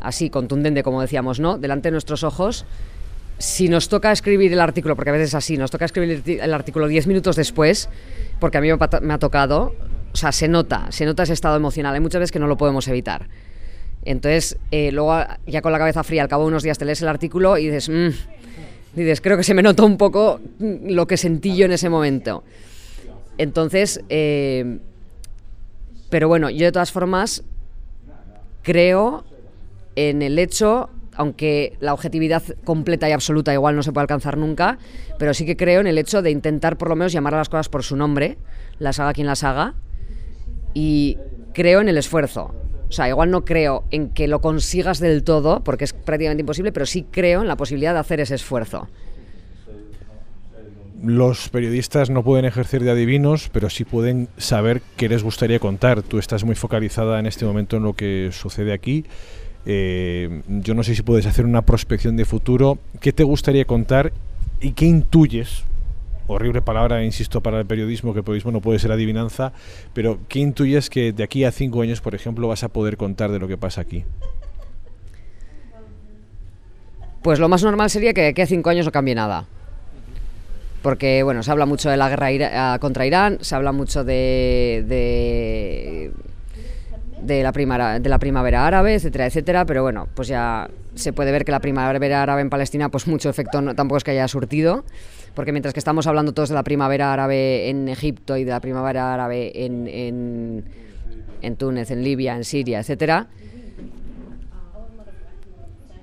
así contundente, como decíamos, ¿no? Delante de nuestros ojos, si nos toca escribir el artículo, porque a veces es así, nos toca escribir el artículo 10 minutos después, porque a mí me ha pata- me ha tocado, o sea, se nota, se nota ese estado emocional. Hay muchas veces que no lo podemos evitar. Entonces, eh, luego ya con la cabeza fría, al cabo de unos días te lees el artículo y dices, "Mm", dices, creo que se me notó un poco lo que sentí yo en ese momento. Entonces, eh, pero bueno, yo de todas formas creo en el hecho, aunque la objetividad completa y absoluta igual no se puede alcanzar nunca, pero sí que creo en el hecho de intentar por lo menos llamar a las cosas por su nombre, las haga quien las haga, y creo en el esfuerzo. O sea, igual no creo en que lo consigas del todo, porque es prácticamente imposible, pero sí creo en la posibilidad de hacer ese esfuerzo. Los periodistas no pueden ejercer de adivinos, pero sí pueden saber qué les gustaría contar. Tú estás muy focalizada en este momento en lo que sucede aquí. Eh, yo no sé si puedes hacer una prospección de futuro. ¿Qué te gustaría contar y qué intuyes? Horrible palabra, insisto, para el periodismo, que el periodismo no puede ser adivinanza, pero ¿qué intuyes que de aquí a cinco años, por ejemplo, vas a poder contar de lo que pasa aquí? Pues lo más normal sería que de aquí a cinco años no cambie nada. Porque, bueno, se habla mucho de la guerra ira- ah, contra Irán, se habla mucho de, de, la primavera, de la primavera árabe, etcétera, etcétera, pero bueno, pues ya se puede ver que la primavera árabe en Palestina, pues mucho efecto no- tampoco es que haya surtido, porque mientras que estamos hablando todos de la primavera árabe en Egipto y de la primavera árabe en, en, en Túnez, en Libia, en Siria, etcétera,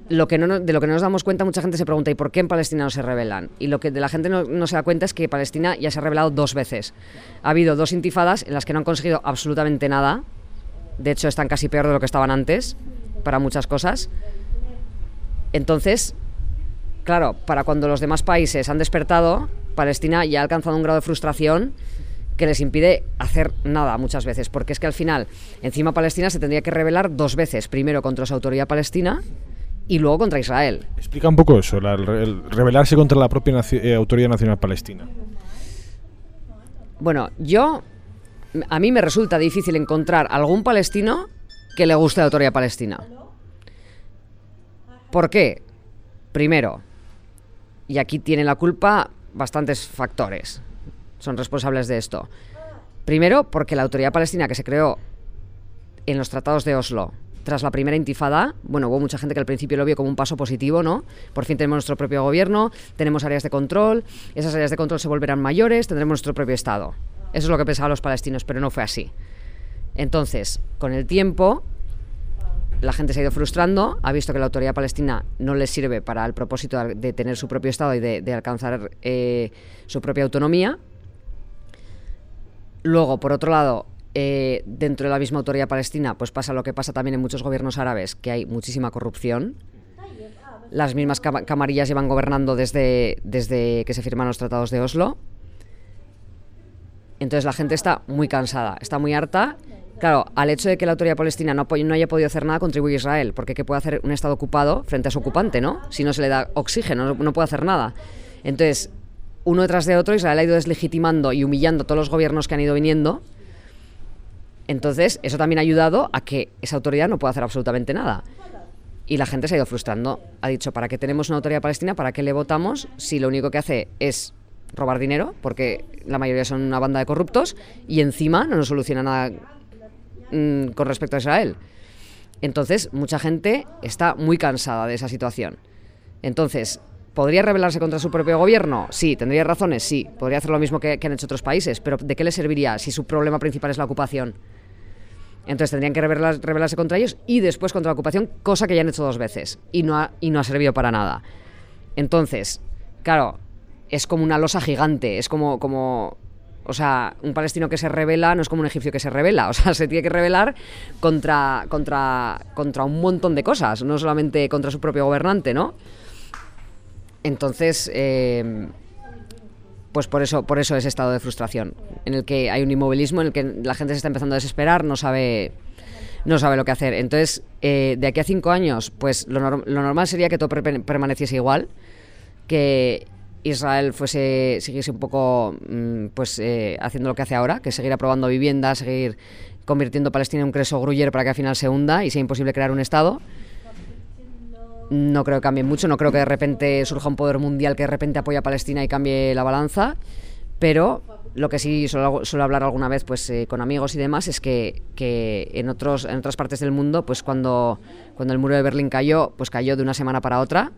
lo que no, de lo que no nos damos cuenta, mucha gente se pregunta, ¿y por qué en Palestina no se rebelan? Y lo que de la gente no, no se da cuenta es que Palestina ya se ha rebelado dos veces. Ha habido dos intifadas en las que no han conseguido absolutamente nada. De hecho, están casi peor de lo que estaban antes, para muchas cosas. Entonces, claro, para cuando los demás países han despertado, Palestina ya ha alcanzado un grado de frustración que les impide hacer nada muchas veces, porque es que al final, encima Palestina se tendría que rebelar dos veces, primero contra su autoridad palestina y luego contra Israel. Explica un poco eso, la- el rebelarse contra la propia naci- eh, Autoridad Nacional Palestina. Bueno, yo, a mí me resulta difícil encontrar algún palestino que le guste la autoridad palestina. ¿Por qué? Primero, y aquí tienen la culpa bastantes factores, son responsables de esto. Primero, porque la autoridad palestina que se creó en los tratados de Oslo tras la primera intifada, bueno, hubo mucha gente que al principio lo vio como un paso positivo, ¿no? Por fin tenemos nuestro propio gobierno, tenemos áreas de control, esas áreas de control se volverán mayores, tendremos nuestro propio Estado. Eso es lo que pensaban los palestinos, pero no fue así. Entonces, con el tiempo, la gente se ha ido frustrando, ha visto que la autoridad palestina no les sirve para el propósito de, tener su propio Estado y de, alcanzar eh, su propia autonomía. Luego, por otro lado, eh, dentro de la misma autoridad palestina, pues pasa lo que pasa también en muchos gobiernos árabes, que hay muchísima corrupción. Las mismas cama- camarillas llevan gobernando desde, desde que se firman los tratados de Oslo. Entonces la gente está muy cansada, está muy harta. Claro, al hecho de que la autoridad palestina no, haya podido hacer nada, contribuye Israel, porque ¿qué puede hacer un Estado ocupado frente a su ocupante, no? Si no se le da oxígeno, no, no puede hacer nada. Entonces, uno detrás de otro, Israel ha ido deslegitimando y humillando a todos los gobiernos que han ido viniendo. Entonces, eso también ha ayudado a que esa autoridad no pueda hacer absolutamente nada. Y la gente se ha ido frustrando. Ha dicho, ¿para qué tenemos una autoridad palestina? ¿Para qué le votamos si lo único que hace es robar dinero? Porque la mayoría son una banda de corruptos y encima no nos soluciona nada mm, con respecto a Israel. Entonces, mucha gente está muy cansada de esa situación. Entonces, ¿podría rebelarse contra su propio gobierno? Sí. ¿Tendría razones? Sí. Podría hacer lo mismo que, han hecho otros países. Pero ¿de qué le serviría si su problema principal es la ocupación? Entonces tendrían que rebelar- rebelarse contra ellos y después contra la ocupación, cosa que ya han hecho dos veces y no ha, y no ha servido para nada. Entonces, claro, es como una losa gigante, es como, como, o sea, un palestino que se revela no es como un egipcio que se revela, [laughs] o sea, se tiene que rebelar contra, contra, contra un montón de cosas, no solamente contra su propio gobernante, ¿no? Entonces, eh, pues por eso, por eso ese estado de frustración, en el que hay un inmovilismo, en el que la gente se está empezando a desesperar, no sabe, no sabe lo que hacer. Entonces, eh, de aquí a cinco años, pues lo, lo normal sería que todo permaneciese igual, que Israel fuese, siguiese un poco, mm, pues eh, haciendo lo que hace ahora, que seguir aprobando viviendas, seguir convirtiendo Palestina en un creso gruyer para que al final se hunda y sea imposible crear un Estado. No creo que cambie mucho, no creo que de repente surja un poder mundial que de repente apoye a Palestina y cambie la balanza, pero lo que sí suelo, suelo hablar alguna vez pues eh, con amigos y demás es que, que en otros en otras partes del mundo pues cuando cuando el muro de Berlín cayó pues cayó de una semana para otra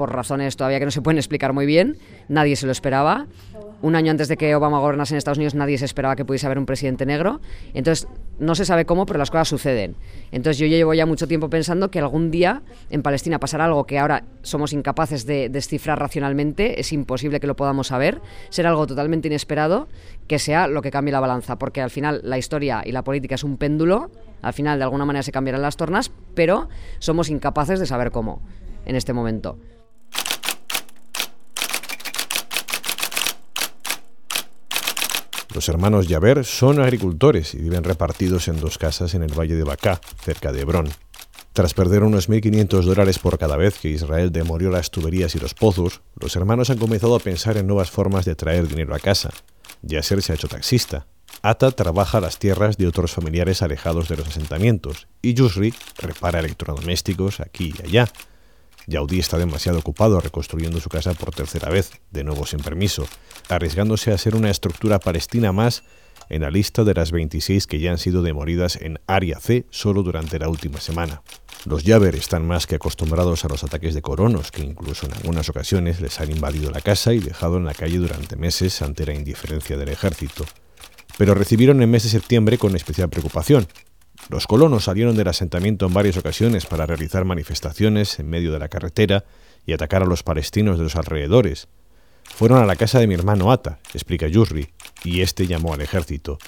por razones todavía que no se pueden explicar muy bien nadie se lo esperaba. Un año antes de que Obama gobernase en Estados Unidos nadie se esperaba que pudiese haber un presidente negro. Entonces no se sabe cómo pero las cosas suceden. Entonces yo llevo ya mucho tiempo pensando que algún día en Palestina pasará algo que ahora somos incapaces de descifrar racionalmente. Es imposible que lo podamos saber. Será algo totalmente inesperado que sea lo que cambie la balanza porque al final la historia y la política es un péndulo. Al final de alguna manera se cambiarán las tornas pero somos incapaces de saber cómo en este momento Los hermanos Yaber son agricultores y viven repartidos en dos casas en el valle de Bacá, cerca de Hebrón. Tras perder unos 1.500 dólares por cada vez que Israel demolió las tuberías y los pozos, los hermanos han comenzado a pensar en nuevas formas de traer dinero a casa. Yasser se ha hecho taxista. Ata trabaja las tierras de otros familiares alejados de los asentamientos y Yusri repara electrodomésticos aquí y allá. Yaudí está demasiado ocupado reconstruyendo su casa por tercera vez, de nuevo sin permiso, arriesgándose a ser una estructura palestina más en la lista de las 26 que ya han sido demolidas en Área C solo durante la última semana. Los Yaber están más que acostumbrados a los ataques de coronos, que incluso en algunas ocasiones les han invadido la casa y dejado en la calle durante meses ante la indiferencia del ejército. Pero recibieron el mes de septiembre con especial preocupación. Los colonos salieron del asentamiento en varias ocasiones para realizar manifestaciones en medio de la carretera y atacar a los palestinos de los alrededores. Fueron a la casa de mi hermano Ata, explica Yusri, y este llamó al ejército.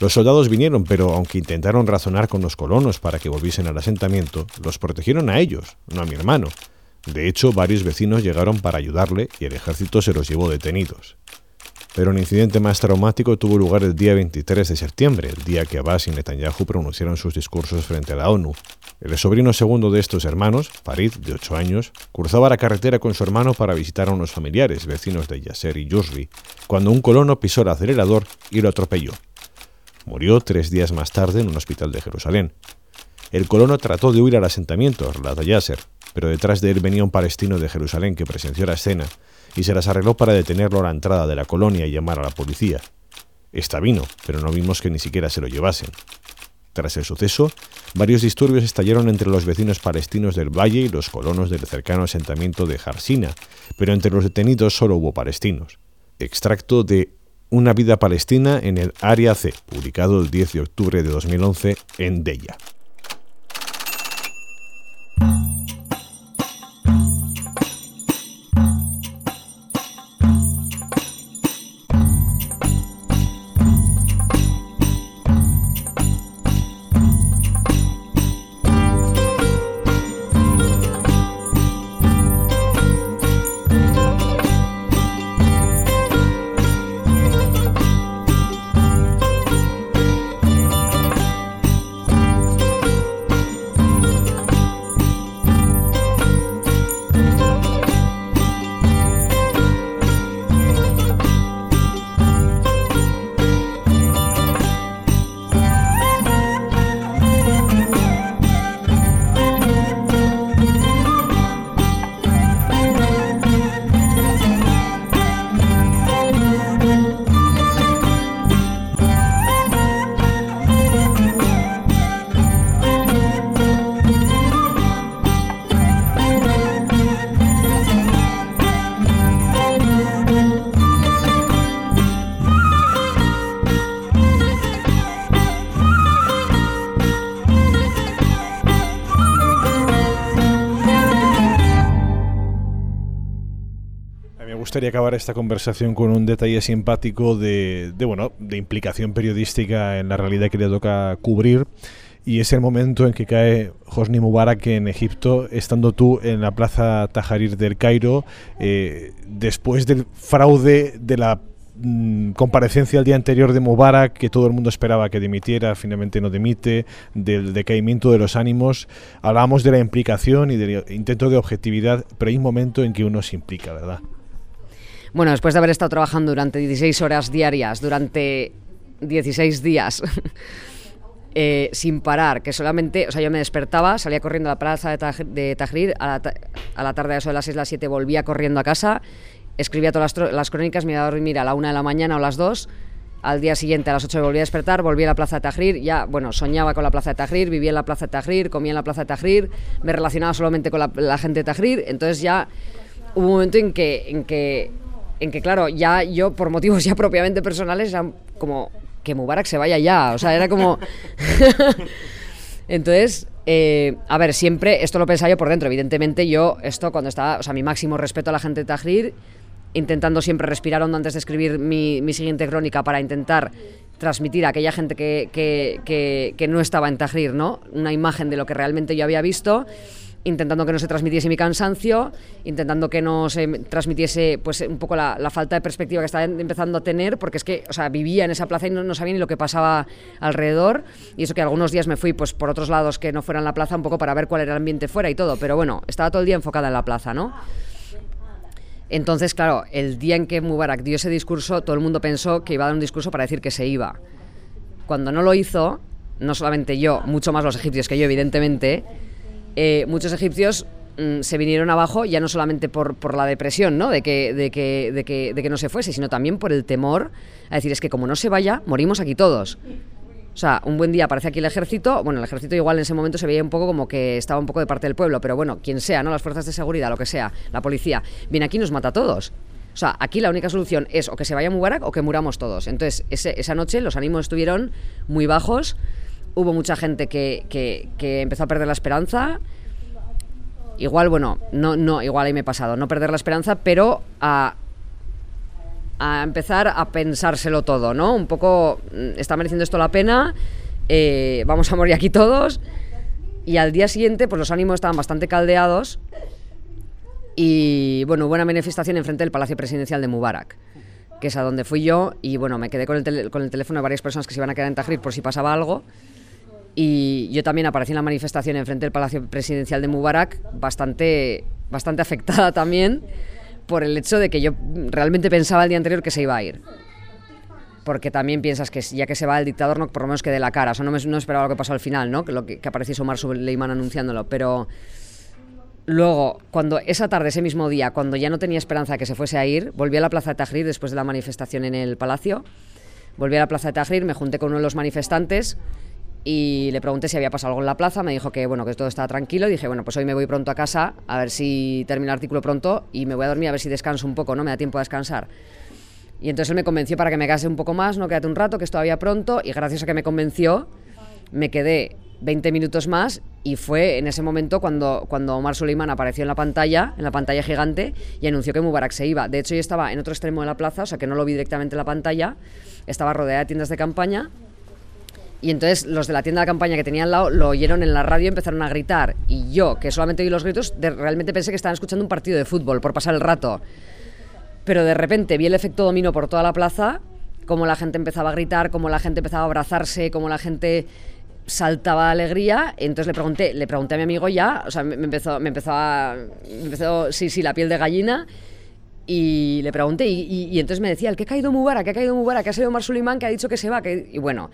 Los soldados vinieron, pero aunque intentaron razonar con los colonos para que volviesen al asentamiento, los protegieron a ellos, no a mi hermano. De hecho, varios vecinos llegaron para ayudarle y el ejército se los llevó detenidos. Pero un incidente más traumático tuvo lugar el día 23 de septiembre, el día que Abbas y Netanyahu pronunciaron sus discursos frente a la ONU. El sobrino segundo de estos hermanos, Farid, de 8 años, cruzaba la carretera con su hermano para visitar a unos familiares, vecinos de Yasser y Yusri, cuando un colono pisó el acelerador y lo atropelló. Murió tres días más tarde en un hospital de Jerusalén. El colono trató de huir al asentamiento, relata Yasser, pero detrás de él venía un palestino de Jerusalén que presenció la escena y se las arregló para detenerlo a la entrada de la colonia y llamar a la policía. Esta vino, pero no vimos que ni siquiera se lo llevasen. Tras el suceso, varios disturbios estallaron entre los vecinos palestinos del valle y los colonos del cercano asentamiento de Jarsina, pero entre los detenidos solo hubo palestinos. Extracto de Una vida palestina en el Área C, publicado el 10 de octubre de 2011 en Deya. Gustaría acabar esta conversación con un detalle simpático de, de, bueno, de implicación periodística en la realidad que le toca cubrir. Y es el momento en que cae Hosni Mubarak en Egipto, estando tú en la plaza Tajarir del Cairo, eh, después del fraude de la mm, comparecencia el día anterior de Mubarak, que todo el mundo esperaba que dimitiera, finalmente no dimite, del decaimiento de los ánimos. Hablábamos de la implicación y del intento de objetividad, pero hay un momento en que uno se implica, ¿verdad? Bueno, después de haber estado trabajando durante 16 horas diarias, durante 16 días, [laughs] eh, sin parar, que solamente, o sea, yo me despertaba, salía corriendo a la plaza de, Taj de Tahrir, a la, a la tarde a eso de las 6, las 7 volvía corriendo a casa, escribía todas las, las crónicas, me iba a dormir a la 1 de la mañana o las 2, al día siguiente a las 8 me volví a despertar, volví a la plaza de Tahrir, ya, bueno, soñaba con la plaza de Tahrir, vivía en la plaza de Tahrir, comía en la plaza de Tahrir, me relacionaba solamente con la, la gente de Tahrir, entonces ya hubo un momento en que, en que en que, claro, ya yo, por motivos ya propiamente personales, era como que Mubarak se vaya ya. O sea, era como. [laughs] Entonces, eh, a ver, siempre esto lo pensaba yo por dentro. Evidentemente, yo, esto cuando estaba, o sea, mi máximo respeto a la gente de Tahrir, intentando siempre respirar hondo antes de escribir mi, mi siguiente crónica para intentar transmitir a aquella gente que, que, que, que no estaba en Tahrir, ¿no? Una imagen de lo que realmente yo había visto intentando que no se transmitiese mi cansancio, intentando que no se transmitiese pues un poco la, falta de perspectiva que estaba empezando a tener, porque es que, o sea, vivía en esa plaza y no, no, sabía ni lo que pasaba alrededor, y eso que algunos días me fui pues por otros lados que no fueran la plaza un poco para ver cuál era el ambiente fuera y todo, pero bueno, estaba todo el día enfocada en la plaza, ¿no? Entonces, claro, el día en que Mubarak dio ese discurso, todo el mundo pensó que iba a dar un discurso para decir que se iba. Cuando no lo hizo, no solamente yo, mucho más los egipcios que yo, evidentemente, eh, muchos egipcios mm, se vinieron abajo ya no solamente por, por la depresión, ¿no? De que, de, que, de, que, de que no se fuese, sino también por el temor a decir, es que como no se vaya, morimos aquí todos. O sea, un buen día aparece aquí el ejército, bueno, el ejército igual en ese momento se veía un poco como que estaba un poco de parte del pueblo, pero bueno, quien sea, ¿no? Las fuerzas de seguridad, lo que sea, la policía, viene aquí y nos mata a todos. O sea, aquí la única solución es o que se vaya Mubarak o que muramos todos. Entonces, esa noche los ánimos estuvieron muy bajos hubo mucha gente que, que- empezó a perder la esperanza. Igual, bueno, no, no, igual ahí me he pasado, no perder la esperanza, pero a, empezar a pensárselo todo, ¿no? Un poco, mm, ¿está mereciendo esto la pena? Eh, vamos a morir aquí todos. Y al día siguiente, pues los ánimos estaban bastante caldeados. Y bueno, hubo una manifestación enfrente del Palacio Presidencial de Mubarak, que es a donde fui yo. Y bueno, me quedé con el, tele- con el teléfono de varias personas que se iban a quedar en Tahrir por si pasaba algo. Y yo también aparecí en la manifestación enfrente del Palacio Presidencial de Mubarak, bastante, bastante afectada [laughs] también por el hecho de que yo realmente pensaba el día anterior que se iba a ir. Porque también piensas que ya que se va el dictador, no, por lo menos que dé la cara. O sea, no, me, no esperaba lo que pasó al final, ¿no? Que, lo que, que apareciese Omar Suleiman anunciándolo. Pero luego, cuando esa tarde, ese mismo día, cuando ya no tenía esperanza de que se fuese a ir, volví a la Plaza de Tahrir después de la manifestación en el Palacio. Volví a la Plaza de Tahrir, me junté con uno de los manifestantes y le pregunté si había pasado algo en la plaza, me dijo que bueno, que todo estaba tranquilo dije, bueno, pues hoy me voy pronto a casa a ver si termino el artículo pronto y me voy a dormir a ver si descanso un poco, ¿no? Me da tiempo a descansar. Y entonces él me convenció para que me quedase un poco más, no quédate un rato, que es todavía pronto y gracias a que me convenció, me quedé 20 minutos más y fue en ese momento cuando, cuando Omar Suleiman apareció en la pantalla, en la pantalla gigante y anunció que Mubarak se iba. De hecho, yo estaba en otro extremo de la plaza, o sea que no lo vi directamente en la pantalla, estaba rodeada de tiendas de campaña y entonces los de la tienda de campaña que tenía al lado lo oyeron en la radio y empezaron a gritar. Y yo, que solamente oí los gritos, de- realmente pensé que estaban escuchando un partido de fútbol por pasar el rato. Pero de repente vi el efecto dominó por toda la plaza, como la gente empezaba a gritar, como la gente empezaba a abrazarse, como la gente saltaba de alegría. Entonces le pregunté, le pregunté a mi amigo ya, o sea, me empezó, me empezó a, me empezó, sí, sí, la piel de gallina. Y le pregunté, y, y- y entonces me decía, el que ha caído Mubarak, que ha caído Mubarak, que ha sido Omar Suleiman, que ha dicho que se va. Que... Y bueno,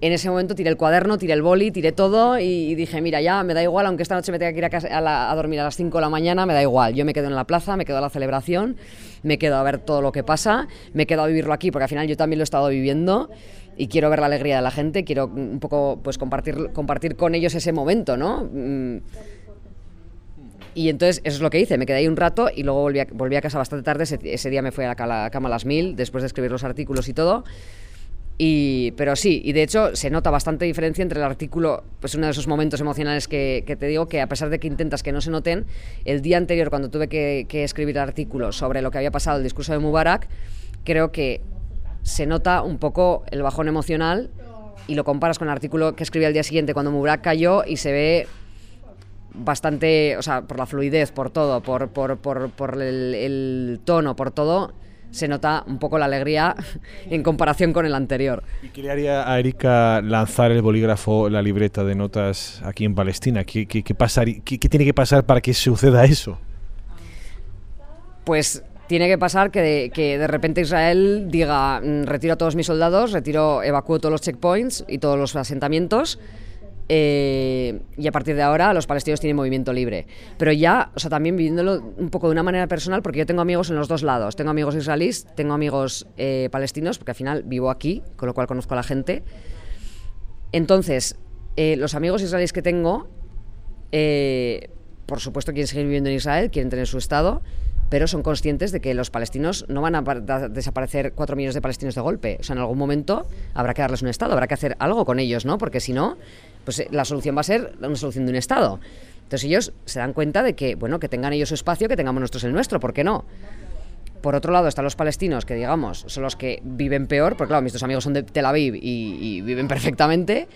en ese momento tiré el cuaderno, tiré el boli, tiré todo y dije, mira, ya me da igual, aunque esta noche me tenga que ir a, casa- a a dormir a las 5 de la mañana, me da igual. Yo me quedo en la plaza, me quedo a la celebración, me quedo a ver todo lo que pasa, me quedo a vivirlo aquí, porque al final yo también lo he estado viviendo y quiero ver la alegría de la gente, quiero un poco pues compartir, compartir con ellos ese momento, ¿no? Mm, y entonces eso es lo que hice, me quedé ahí un rato y luego volví a, volví a casa bastante tarde, ese, día me fui a la, ca- la cama a las mil, después de escribir los artículos y todo. Y, pero sí, y de hecho se nota bastante diferencia entre el artículo, pues uno de esos momentos emocionales que, te digo, que a pesar de que intentas que no se noten, el día anterior cuando tuve que, escribir el artículo sobre lo que había pasado, el discurso de Mubarak, creo que se nota un poco el bajón emocional y lo comparas con el artículo que escribí al día siguiente cuando Mubarak cayó y se ve bastante, o sea, por la fluidez, por todo, por, por, por, por el tono, por todo, se nota un poco la alegría [laughs] en comparación con el anterior. ¿Y qué le haría a Erika lanzar el bolígrafo, la libreta de notas aquí en Palestina? ¿Qué, qué, qué pasar- qué- qué tiene que pasar para que suceda eso? Pues tiene que pasar que de, que de repente Israel diga, "Mm, retiro a todos mis soldados, retiro, evacúo todos los checkpoints y todos los asentamientos. Eh, y a partir de ahora los palestinos tienen movimiento libre. Pero ya, o sea, también viviéndolo un poco de una manera personal, porque yo tengo amigos en los dos lados. Tengo amigos israelíes, tengo amigos eh, palestinos, porque al final vivo aquí, con lo cual conozco a la gente. Entonces, eh, los amigos israelíes que tengo, por supuesto quieren seguir viviendo en Israel, quieren tener su Estado, pero son conscientes de que los palestinos no van a desaparecer cuatro millones de palestinos de golpe. O sea, en algún momento habrá que darles un Estado, habrá que hacer algo con ellos, ¿no? Porque si no, pues eh, la solución va a ser una solución de un Estado. Entonces ellos se dan cuenta de que, bueno, que tengan ellos su espacio, que tengamos nosotros el nuestro, ¿por qué no? Por otro lado están los palestinos, que digamos, son los que viven peor, porque claro, mis dos amigos son de Tel Aviv y viven [laughs] perfectamente.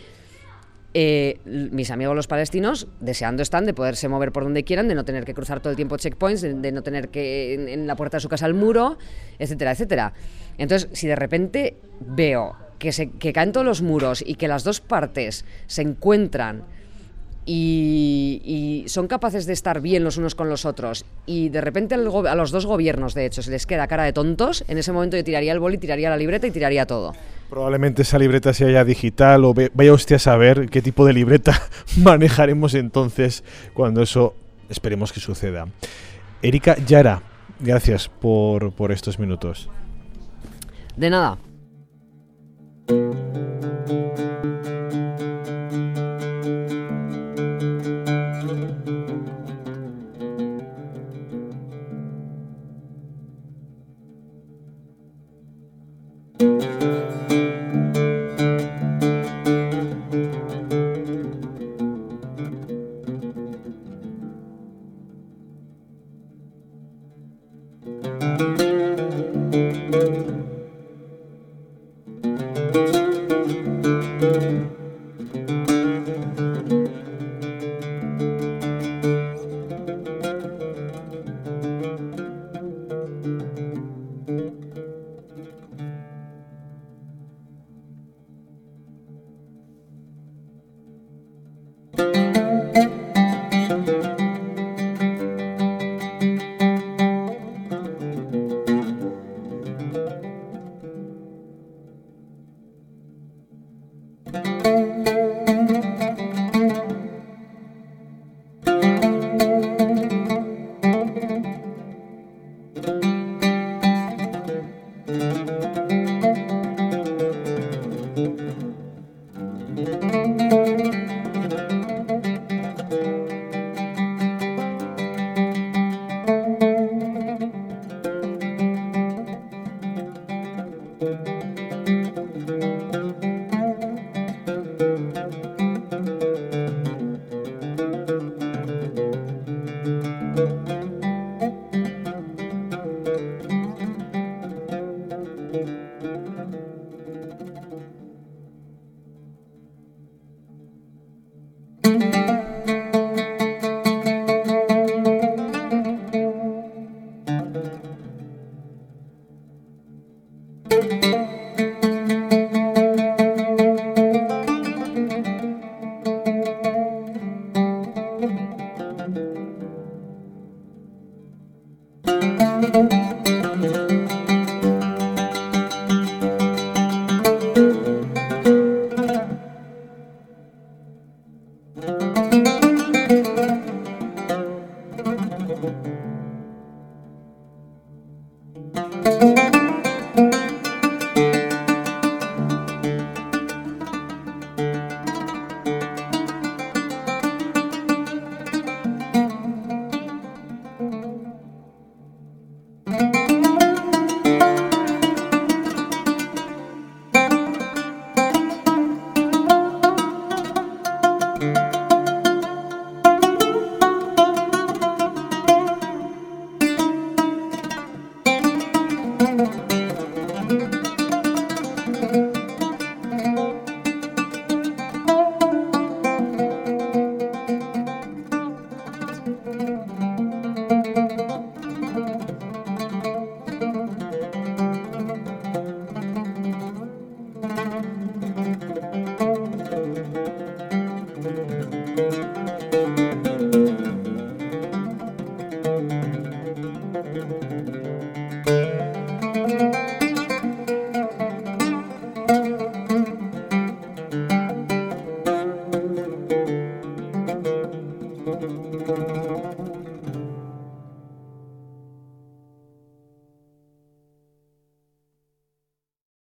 Eh, mis amigos los palestinos deseando están de poderse mover por donde quieran, de no tener que cruzar todo el tiempo checkpoints, de, no tener que en, la puerta de su casa el muro, etcétera, etcétera. Entonces, si de repente veo que, se, que caen todos los muros y que las dos partes se encuentran y, y son capaces de estar bien los unos con los otros y de repente a los dos gobiernos, de hecho, se les queda cara de tontos, en ese momento yo tiraría el boli, tiraría la libreta y tiraría todo. Probablemente esa libreta sea ya digital o vaya usted a saber qué tipo de libreta [laughs] manejaremos entonces cuando eso esperemos que suceda. Erika Yara, gracias por, por estos minutos. De nada.